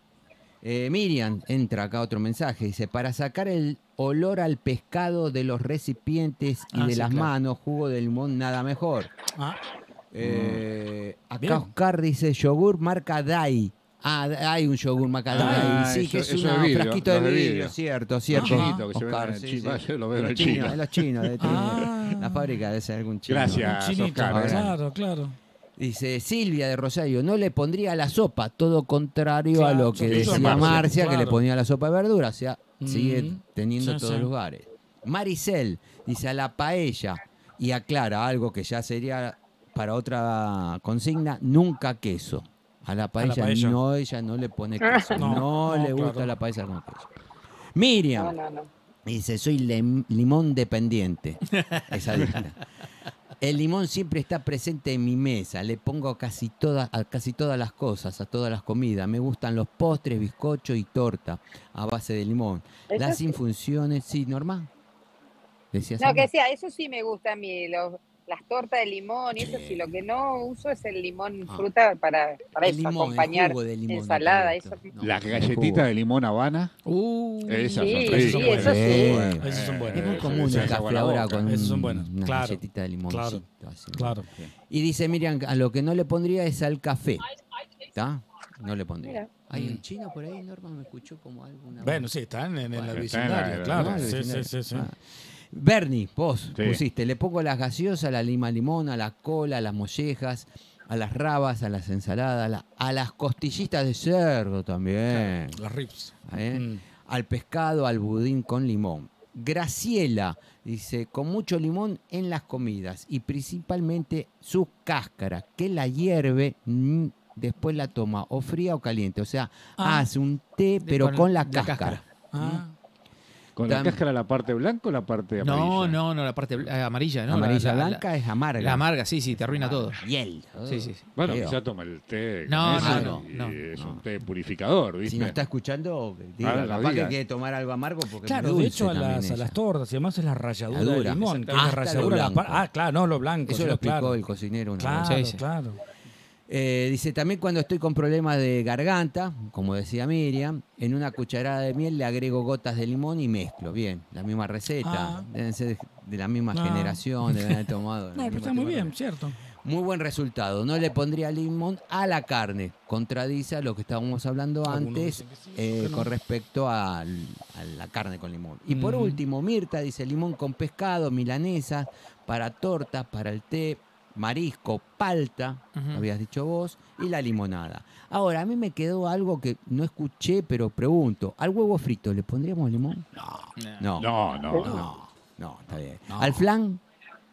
Eh, Miriam, entra acá otro mensaje, dice, para sacar el olor al pescado de los recipientes y Ah, de sí, las claro. manos, jugo de limón, nada mejor. Ah, Eh, acá Bien. Oscar dice, yogur marca Dai. Ah, hay un yogur marca Ah, sí, eso- que es un frasquito de vidrio, cierto, cierto. Chiquito, que se Oscar, ven en el sí, chino. sí. Yo lo veo en Los chinos, chino. de los chinos, de Ah. la fábrica debe ser algún chino. Gracias. un chinito. Oscar, eh. Claro, claro. Dice Silvia de Rosario, no le pondría la sopa, todo contrario a lo que decía Marcia, Marcia, que le ponía la sopa de verdura, o sea, sigue Mm. teniendo Sí, todos sí. los lugares. Maricel dice a la paella y aclara algo que ya sería para otra consigna, nunca queso. A la paella, paella. no, ella no le pone queso, [laughs] no, No, no, le gusta claro. la paella con queso. Miriam, No, no, no. Dice, soy lem- limón dependiente. [laughs] Esa. El limón siempre está presente en mi mesa. Le pongo casi todas, a casi todas las cosas, a todas las comidas. Me gustan los postres, bizcocho y torta a base de limón. Las sí. infusiones, sí, normal. Decías No, algo? que decía, eso sí me gusta a mí, los- las tortas de limón y eso sí, lo que no uso es el limón Ah. fruta para, para El eso, limón, el acompañar jugo de limón, ensalada, eso. No, Las el galletitas de limón habana. Uh, Esas son Sí, ricas. sí, eso sí. Eh, Esas son buenas. Es muy común el café ahora con Esas son buenas, una claro, galletita de limoncito. así. Claro. Y dice Miriam, a lo que no le pondría es al café. ¿Está? No le pondría. Mira. ¿Hay Mm. un chino por ahí, Norma? ¿Me escuchó como alguna Bueno, sí, están en, en Está la vecindaria, la- claro. El Sí, sí, sí, sí. Ah. Bernie, vos Sí. pusiste, le pongo las gaseosas, la lima limón, a la cola, a las mollejas, a las rabas, a las ensaladas, a, la- a las costillitas de cerdo también, Las rips. ¿eh? Mm. al pescado, al budín con limón. Graciela dice, con mucho limón en las comidas y principalmente su cáscara, que la hierve, mm, después la toma o fría o caliente. O sea, Ah. hace un té, pero con con, la la cáscara. cáscara. Ah, ¿Con la cáscara la parte blanca o la parte amarilla? no, no, no, la parte eh, amarilla, ¿no? La- Amarilla la- la- blanca es amarga. La amarga, sí, sí, te arruina todo. Hiel. Sí, sí, sí. Bueno, quizá toma el té. No, no, y no, Es no. un té purificador, ¿viste? Si no está escuchando, diga, lo capaz que quiere tomar algo amargo porque Claro, de hecho a las, a las tortas y además es la ralladura La de dura. limón. Hasta la ralladura Ah, claro, no, lo blanco. Eso sí, lo explicó claro. el cocinero una Claro, vez. Claro. Eh, dice, también cuando estoy con problemas de garganta, como decía Miriam, en una cucharada de miel le agrego gotas de limón y mezclo. Bien, la misma receta. Ah. Deben ser de la misma Ah. generación, deben haber [laughs] tomado. No, pero está muy bien, cierto. Muy buen resultado. No le pondría limón a la carne. Contradice a lo que estábamos hablando antes sí, eh, no. con respecto a la carne con limón. Y por Ujú. último, Mirta dice limón con pescado, milanesa, para tortas, para el té, marisco, palta, Ujú. habías dicho vos, y la limonada. Ahora, a mí me quedó algo que no escuché, pero pregunto. ¿Al huevo frito le pondríamos limón? No. No, no, no. No, no, está bien. No. ¿Al flan?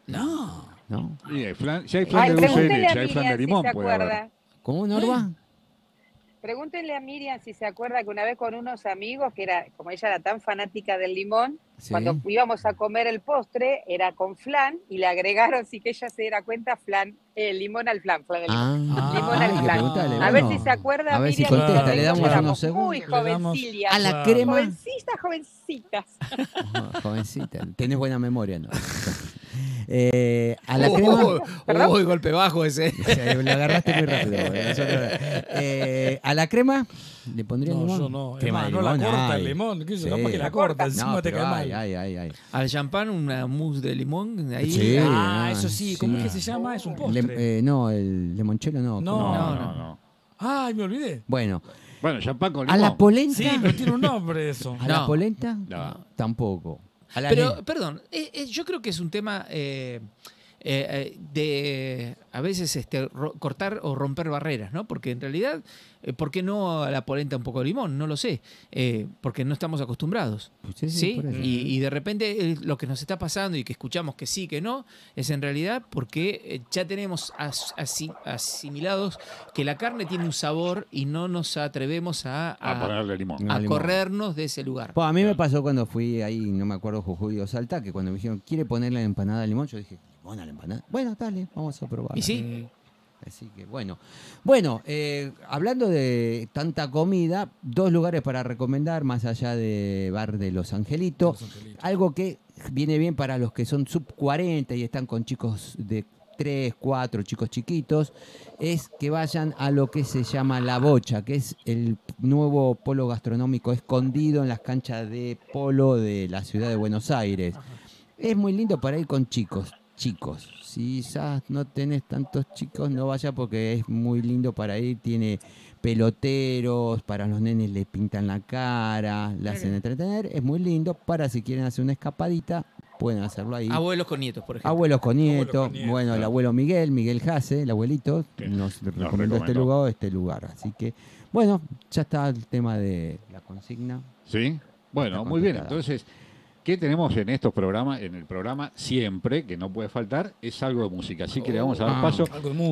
No. No. Y hay flan- si hay flan Ay, de dulce de leche, hay flan de si limón, puede acuerda. ¿Cómo, Norma? Pregúntenle a Miriam si se acuerda que una vez con unos amigos, que era, como ella era tan fanática del limón, Sí. cuando íbamos a comer el postre, era con flan y le agregaron, sí que ella se diera cuenta, flan, eh, limón al flan, flan limón. Ah, Limón al flan. A ver si se acuerda, A ver si Miriam, contesta, porque le damos éramos unos segundos. Muy jovencillas. A la crema. Jovencitas, jovencitas. [laughs] Jovencita, tenés buena memoria, ¿no? [laughs] Eh, a la crema. Uy, golpe bajo ese. [laughs] Sí, Lo agarraste muy rápido. eh, a la crema le pondría No, limón. yo no. Crema más, de no la limón, corta ay. el limón. ¿Qué sé, Sí. capaz que la La corta, corta. encima No, te cae ay, mal. ay, ay, ay. Al champán, una mousse de limón. Ahí. Sí. Ah, ah, eso sí. ¿Cómo sí. es que se llama? Es un Le- postre. eh, no, el limonchelo no. No. No, no, no, no. Ay, me olvidé. Bueno, Bueno, champán con a limón. la polenta. Sí, pero tiene un nombre eso. A la No. polenta No. tampoco. Pero, perdón, eh, eh, yo creo que es un tema eh, eh, eh, de a veces este, ro- cortar o romper barreras, ¿no? Porque en realidad, eh, ¿por qué no a la polenta un poco de limón? No lo sé. Eh, porque no estamos acostumbrados. Sí. Y, y de repente eh, lo que nos está pasando y que escuchamos que sí, que no, es en realidad porque eh, ya tenemos as- asi- asimilados que la carne tiene un sabor y no nos atrevemos a, A a- ponerle limón. A limón. corrernos de ese lugar. Bueno, a mí me pasó cuando fui ahí, no me acuerdo, Jujuy o Salta, que cuando me dijeron, ¿quiere ponerle la empanada de limón? Yo dije, ¿limón a la empanada? Bueno, dale, vamos a probar. Y sí, Así que bueno. Bueno, eh, hablando de tanta comida, dos lugares para recomendar, más allá de Bar de Los Angelitos. Los Angelitos. Algo que viene bien para los que son sub 40 y están con chicos de 3, 4, chicos chiquitos, es que vayan a lo que se llama La Bocha, que es el nuevo polo gastronómico escondido en las canchas de polo de la ciudad de Buenos Aires. Es muy lindo para ir con chicos, chicos. Si ya no tenés tantos chicos, no vaya porque es muy lindo para ir. Tiene peloteros, para los nenes le pintan la cara, le hacen entretener. Es muy lindo para si quieren hacer una escapadita, pueden hacerlo ahí. abuelos con nietos, por ejemplo. Abuelos con nietos, con nietos, bueno, el abuelo Miguel, Miguel Jase, el abuelito, Que nos nos recomendó este recomendó. lugar, este lugar. Así que, bueno, ya está el tema de la consigna. ¿Sí? Bueno, muy bien. Entonces, ¿qué tenemos en estos programas? En el programa siempre, que no puede faltar, es algo de música. Así que le vamos a dar Ah. paso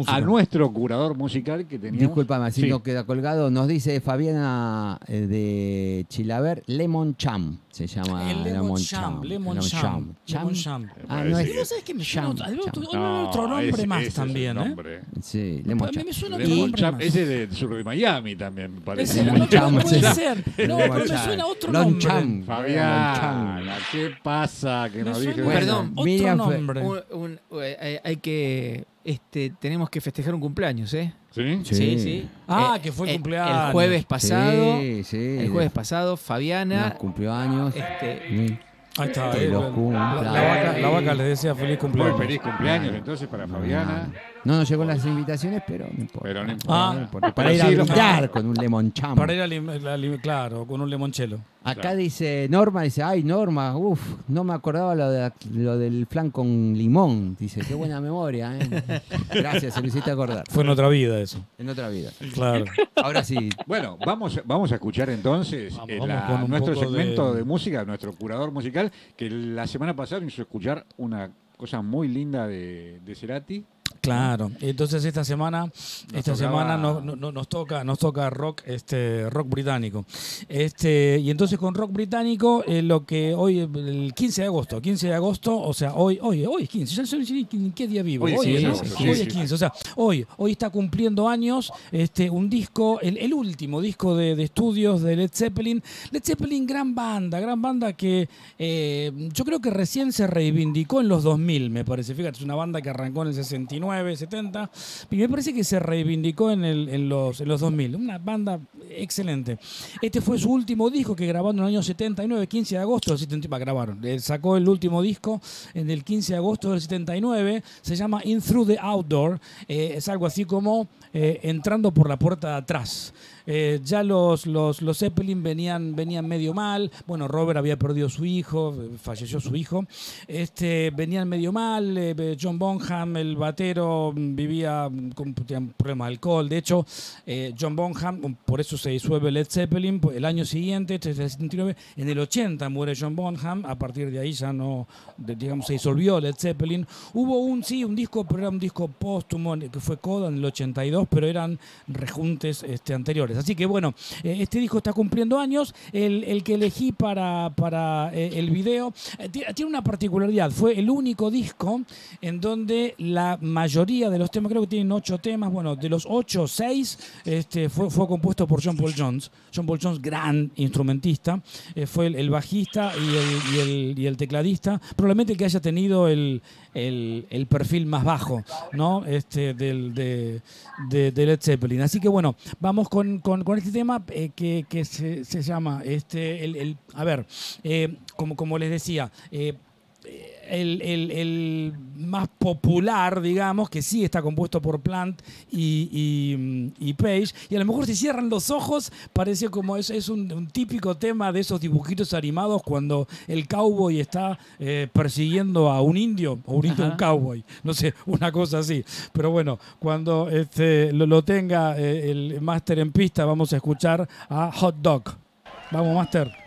a nuestro curador musical que teníamos. Disculpame, así Sí. no queda colgado. Nos dice Fabiana eh, de Chilaver, Lemon Cham se llama. El Lemon Cham, Lemon Cham. Lemon Cham. Ah, no es. Pero ¿no sabes que me suena Cham, otro, Cham. nombre ese- más ese es el también, ¿eh? Sí, Lemon A mí Cham. me suena otro Lemon nombre Cham, más. ese de sur de Miami también parece. Ese Lemon no, Cham, puede ser. No, Lemon pero me Cham. suena otro Lon nombre. Cham. Lemon Fabiana, Cham. ¿Qué pasa? Que nos suena dije. Bueno, Perdón, otro Miriam nombre. Un- un- eh, hay- que. Este, tenemos que festejar un cumpleaños, ¿eh? ¿Sí? Sí. Ah, Eh, que fue el eh, cumpleaños. El jueves pasado. Sí, sí. El jueves pasado, Nos Fabiana. cumplió años. Este, Sí. Ahí está. Los la, la vaca, la vaca le decía feliz Muy cumpleaños. feliz cumpleaños entonces para Fabiana. No nos llegó las invitaciones, pero no importa. Pero no No importa. Ah, para pero ir a brindar con un lemon cham. Para ir a lim- la lim- claro, con un limonchelo. Acá Claro. dice Norma, dice, ay Norma, uff, no me acordaba lo, de, lo del flan con limón. Dice, qué buena memoria, ¿eh? [laughs] Gracias, se lo hiciste acordar. Fue en otra vida eso. En otra vida. Claro. Ahora sí, Bueno, vamos, vamos a escuchar entonces Vamos, eh, vamos la- con nuestro segmento de- de... música, nuestro curador musical, que la semana pasada hizo escuchar una cosa muy linda de, de Cerati. Claro. Entonces esta semana, esta tocaba- semana no- no- no- nos toca, nos toca rock, este, rock británico. Este, y entonces con rock británico, eh, lo que hoy, el 15 de agosto, 15 de agosto, o sea, hoy, hoy, hoy es 15, ya qué día vivo. Hoy es Hoy, 15, ¿no? sí, Hoy sí. es 15, o sea, hoy, hoy está cumpliendo años este, un disco, el, el último disco de, de estudios de Led Zeppelin. Led Zeppelin, gran banda, gran banda que eh, yo creo que recién se reivindicó en los 2000, me parece. Fíjate, es una banda que arrancó en el 69, 70, y me parece que se reivindicó en, el- en los, en los 2000. Una banda excelente. Este fue su último disco que grabó en el año 79, 15 de agosto del 79. Grabaron. Él sacó el último disco en el 15 de agosto del 79. Se llama In Through the Outdoor. Eh, es algo así como eh, entrando por la puerta de atrás. Eh, ya los, los, los Zeppelin venían, venían medio mal. Bueno, Robert había perdido su hijo, eh, falleció su hijo. Este, venían medio mal. eh, John Bonham, el batero, vivía con problemas de alcohol. De hecho, John Bonham, por eso se disuelve Led Zeppelin. pues, El año siguiente, este es el 79, en el 80 muere John Bonham. A partir de ahí ya no, digamos, se disolvió Led Zeppelin. Hubo un, sí, un disco, pero era un disco póstumo que fue Coda en el 82, pero eran rejuntes este, anteriores. Así que bueno, eh, este disco está cumpliendo años. El, que elegí para, para eh, el video eh, ti- tiene una particularidad. Fue el único disco en donde la mayoría de los temas, creo que tienen ocho temas, bueno, de los ocho, seis este, fue compuesto por John Paul Jones. John Paul gran instrumentista, eh, fue el, bajista y el, y, el, tecladista, probablemente el que haya tenido el, perfil más bajo ¿no? este, del, de, Led Zeppelin. Así que bueno, vamos con, este tema eh, que, se, llama, este, a ver, eh, como, les decía, el, el- el más popular, digamos, que sí está compuesto por Plant y, y- y Page, y a lo mejor si cierran los ojos, parece como es, es un, un típico tema de esos dibujitos animados cuando el cowboy está eh, persiguiendo a un indio, o un indio, un cowboy, no sé, una cosa así. Pero bueno, cuando este, lo, lo tenga eh, el máster en pista, vamos a escuchar a Hot Dog. Vamos, máster.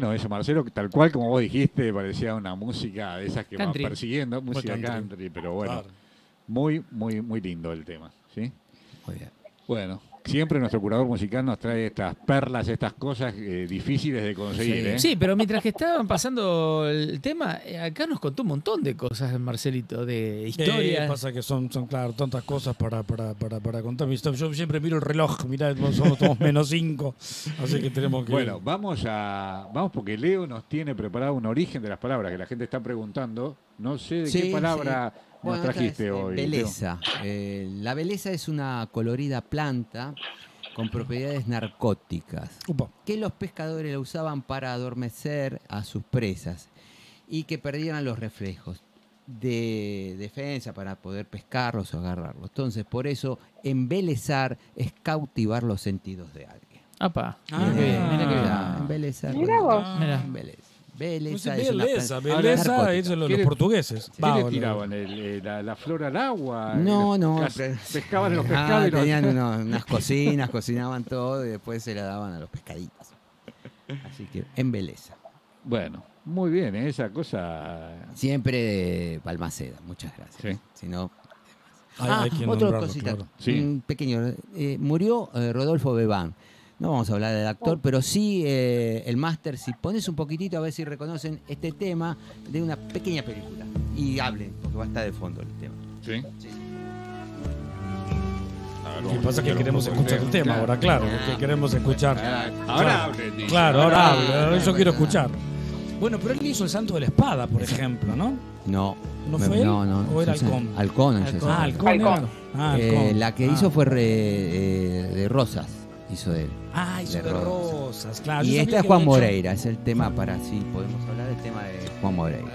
Bueno eso, Marcelo, tal cual como vos dijiste, parecía una música de esas que Country. van persiguiendo, música country. country, pero bueno, Claro. muy, muy, muy lindo el tema, ¿sí? Muy bien. Bueno, siempre nuestro curador musical nos trae estas perlas, estas cosas eh, difíciles de conseguir, ¿eh? Sí, pero mientras que estaban pasando el tema, eh, acá nos contó un montón de cosas, Marcelito, de Eh, historias. pasa que son, son, claro, tantas cosas para, para, para, para contar. Yo siempre miro el reloj, mirá, somos todos [laughs] menos cinco, así que tenemos que... Bueno, vamos a vamos porque Leo nos tiene preparado un origen de las palabras que la gente está preguntando. No sé de Sí, qué palabra sí. nos Bueno, trajiste es, eh, hoy. Beleza. Eh, la beleza es una colorida planta con propiedades narcóticas, Upa. que los pescadores la usaban para adormecer a sus presas y que perdieran los reflejos de defensa para poder pescarlos o agarrarlos. Entonces, por eso, embelezar es cautivar los sentidos de alguien. Apa. Ah. Mira qué bien, mira bien. Ah, Embelezar. Mira bueno, vos. Mira. Embeleza. Belleza Pues es una Beleza, planta- beleza, eso los, los ¿Quiere- portugueses. ¿Qué Va, le tiraban? El- eh, la, la flor al agua? No, Eh, no. Pescaban los Ah, pescados y los- tenían unos- [laughs] unas cocinas, cocinaban todo y después se la daban a los pescaditos. Así que embeleza. Bueno, muy bien, ¿eh? esa cosa... Siempre de Balmaceda, muchas gracias. Sí. Si no, Hay- ah, hay otra cosita, claro. Sí. un pequeño. eh, murió eh, Rodolfo Bebán. No vamos a hablar del actor, pero sí eh, el máster, si pones un poquitito a ver si reconocen este tema de una pequeña película. Y hablen, porque va a estar de fondo el tema. ¿Sí? Lo que pasa es que queremos escuchar el tema ahora, claro, porque queremos escuchar. Ahora Claro. hable. Claro, ahora Ah, habla, eso bueno. quiero escuchar. Bueno, pero él hizo el santo de la espada, por ejemplo, ¿no? No. ¿No fue él? No, no. ¿O era Halcón? Halcón, Ah. Halcón. Ah, Eh, la que Ah. hizo fue re- eh, de Rosas, hizo él. Ah, hizo de de Rosas. rosas, claro. Y esta es Juan había hecho- Moreira, es el tema para sí, podemos hablar del tema de Juan Moreira.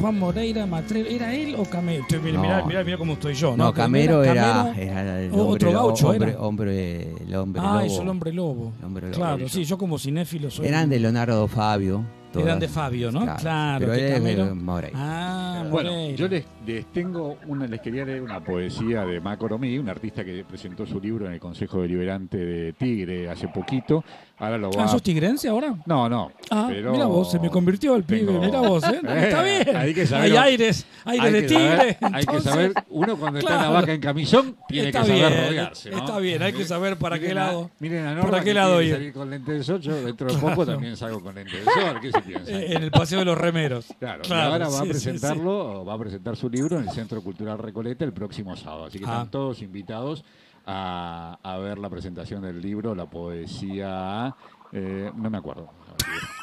Juan Moreira Matrero, ¿era él o Camero? Estoy- Mira, No. mirá, mirá, mirá cómo estoy yo. No, ¿no? Camero era, Camero- era el o- hombre, otro gaucho hombre, era. hombre, el hombre Ah, lobo. hizo el hombre lobo. El hombre lobo. Claro, sí, yo como cinéfilo soy. Eran de Leonardo Fabio. Eran todas. de Fabio, ¿no? Claro, Pero que él es de Camero- Moreira. Ah, Bueno, Moreira. yo les, les tengo una, les quería leer una poesía de Macoromí, un artista que presentó su libro en el Consejo Deliberante de Tigre hace poquito. Ahora lo va Ah, ¿sos tigrense ahora? No, no. Ah, pero mira vos, se me convirtió el pibe, tengo- mira vos, ¿eh? [laughs] Eh, Está bien. hay que saber- Hay aires, aires Hay de tigre. saber- hay que entonces- saber, uno cuando está en Claro. la vaca en camisón, tiene Está que saber bien, rodearse. ¿no? está bien, hay que saber para Miren qué lado- Miren a Norma para qué lado ir. salir con lentes de sol, yo dentro de [laughs] poco también salgo con lentes de sol, ¿qué se piensa? Eh, En el paseo de los remeros. Claro, y Claro, ahora va a sí, sí, presentarlo, va a presentar su libro en el Centro Cultural Recoleta el próximo sábado. Así que Ah. están todos invitados a, a ver la presentación del libro, la poesía. eh, no me acuerdo.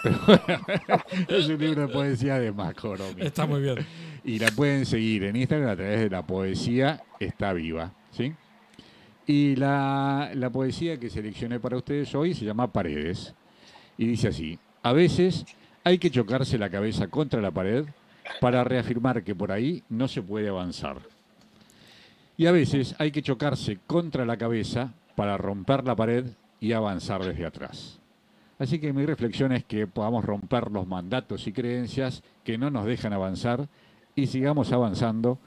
Pero [laughs] es un libro de poesía de Macoromi. Está muy bien. Y la pueden seguir en Instagram a través de la poesía está viva. ¿sí? Y la, la poesía que seleccioné para ustedes hoy se llama Paredes. Y dice así, a veces hay que chocarse la cabeza contra la pared para reafirmar que por ahí no se puede avanzar. Y a veces hay que chocarse contra la cabeza para romper la pared y avanzar desde atrás. Así que mi reflexión es que podamos romper los mandatos y creencias que no nos dejan avanzar y sigamos avanzando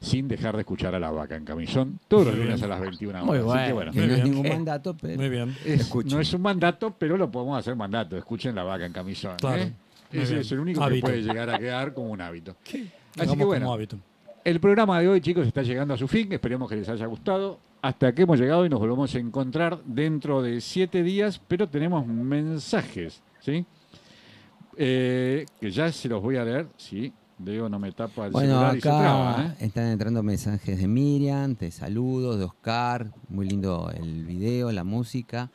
sin dejar de escuchar a la vaca en camisón todos los lunes a las 21 horas. Muy Así bueno. que bueno, Que Muy no es ningún Eh, mandato, pero Muy bien. es- Escuchen. no es un mandato, pero lo podemos hacer mandato. Escuchen la vaca en camisón. Claro. ¿eh? Ese es el único Hábito. que puede llegar a quedar como un hábito. Así que bueno, hábito. el programa de hoy, chicos, está llegando a su fin. Esperemos que les haya gustado. Hasta que hemos llegado y nos volvemos a encontrar dentro de siete días, pero tenemos mensajes, ¿sí? Eh, que ya se los voy a leer, sí. Diego no me tapa el Bueno, celular y se acá traba, ¿eh? están entrando mensajes de Miriam, de saludos, de Oscar, muy lindo el video, la música.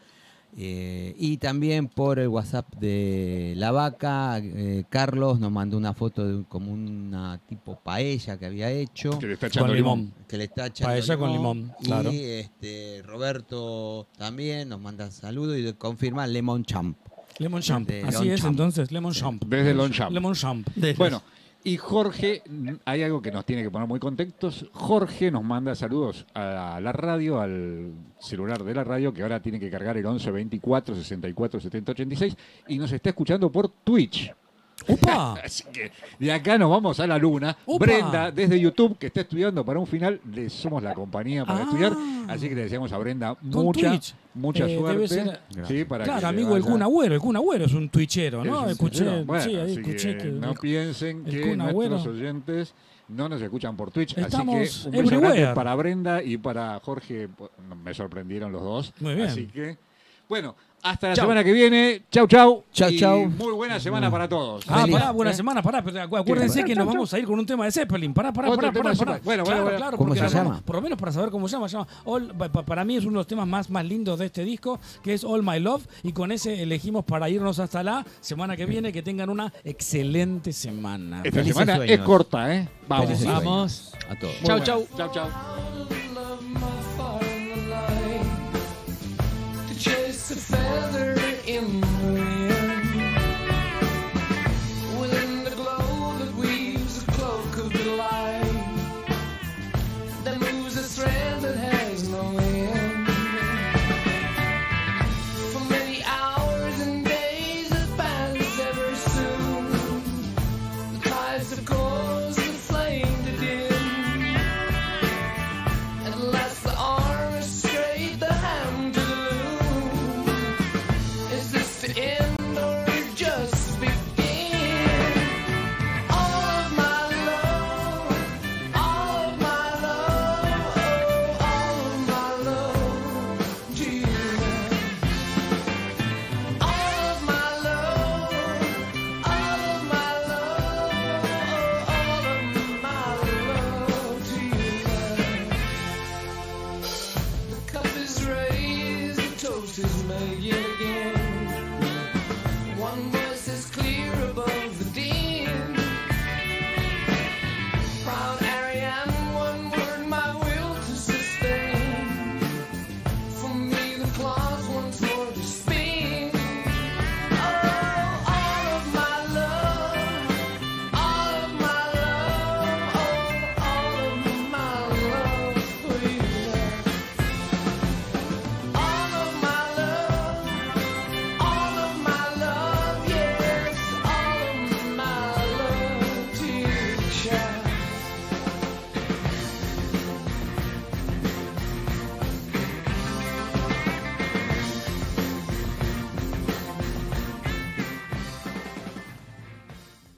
Eh, y también por el WhatsApp de La Vaca, eh, Carlos nos mandó una foto de un- como una tipo paella que había hecho, Que le está echando Con limón. limón. que le está echando Paella con limón, claro. Y este, Roberto también nos manda saludos y confirma Lemon Champ. Lemon Champ. Así es entonces, Lemon Champ. Desde Longchamp. Lemon Champ. Bueno, y Jorge, hay algo que nos tiene que poner muy contentos. Jorge nos manda saludos a la radio, al celular de la radio, que ahora tiene que cargar el 11 24 64 70 86 y nos está escuchando por Twitch. ¡Upa! [laughs] Así que de acá nos vamos a la luna. ¡Upa! Brenda, desde YouTube, que está estudiando para un final, le somos la compañía para Ah. estudiar. Así que le deseamos a Brenda Con mucha, Twitch. mucha Eh, suerte. debe ser- Sí, para claro, amigo, el Kun Agüero. El Kun Agüero es un twitchero, ¿no? Es escuché. Bueno, sí, ahí así escuché que... no piensen que nuestros oyentes no nos escuchan por Twitch. Estamos así que un beso grande para Brenda y para Jorge. Me sorprendieron los dos. Muy bien. Así que, bueno, hasta la Chau. semana que viene. Chau, chau. Chau, Y chau. Muy buena semana para todos. Ah, Feliz. pará, buena ¿Eh? semana, pará, pero acu- acuérdense que nos vamos a ir con un tema de Zeppelin. Pará, pará, pará, pará, pará. Bueno, claro, bueno, claro, ¿Cómo se la- llama? Por lo menos para saber cómo se llama. se llama All- pa- pa- para mí es uno de los temas más, más lindos de este disco, que es All My Love. Y con ese elegimos para irnos hasta la semana que viene. Que tengan una excelente semana. Esta Felices semana sueños. es corta, ¿eh? Vamos. Felices Vamos. A todos. Chau, chau. Chau, chau. A feather in the wind.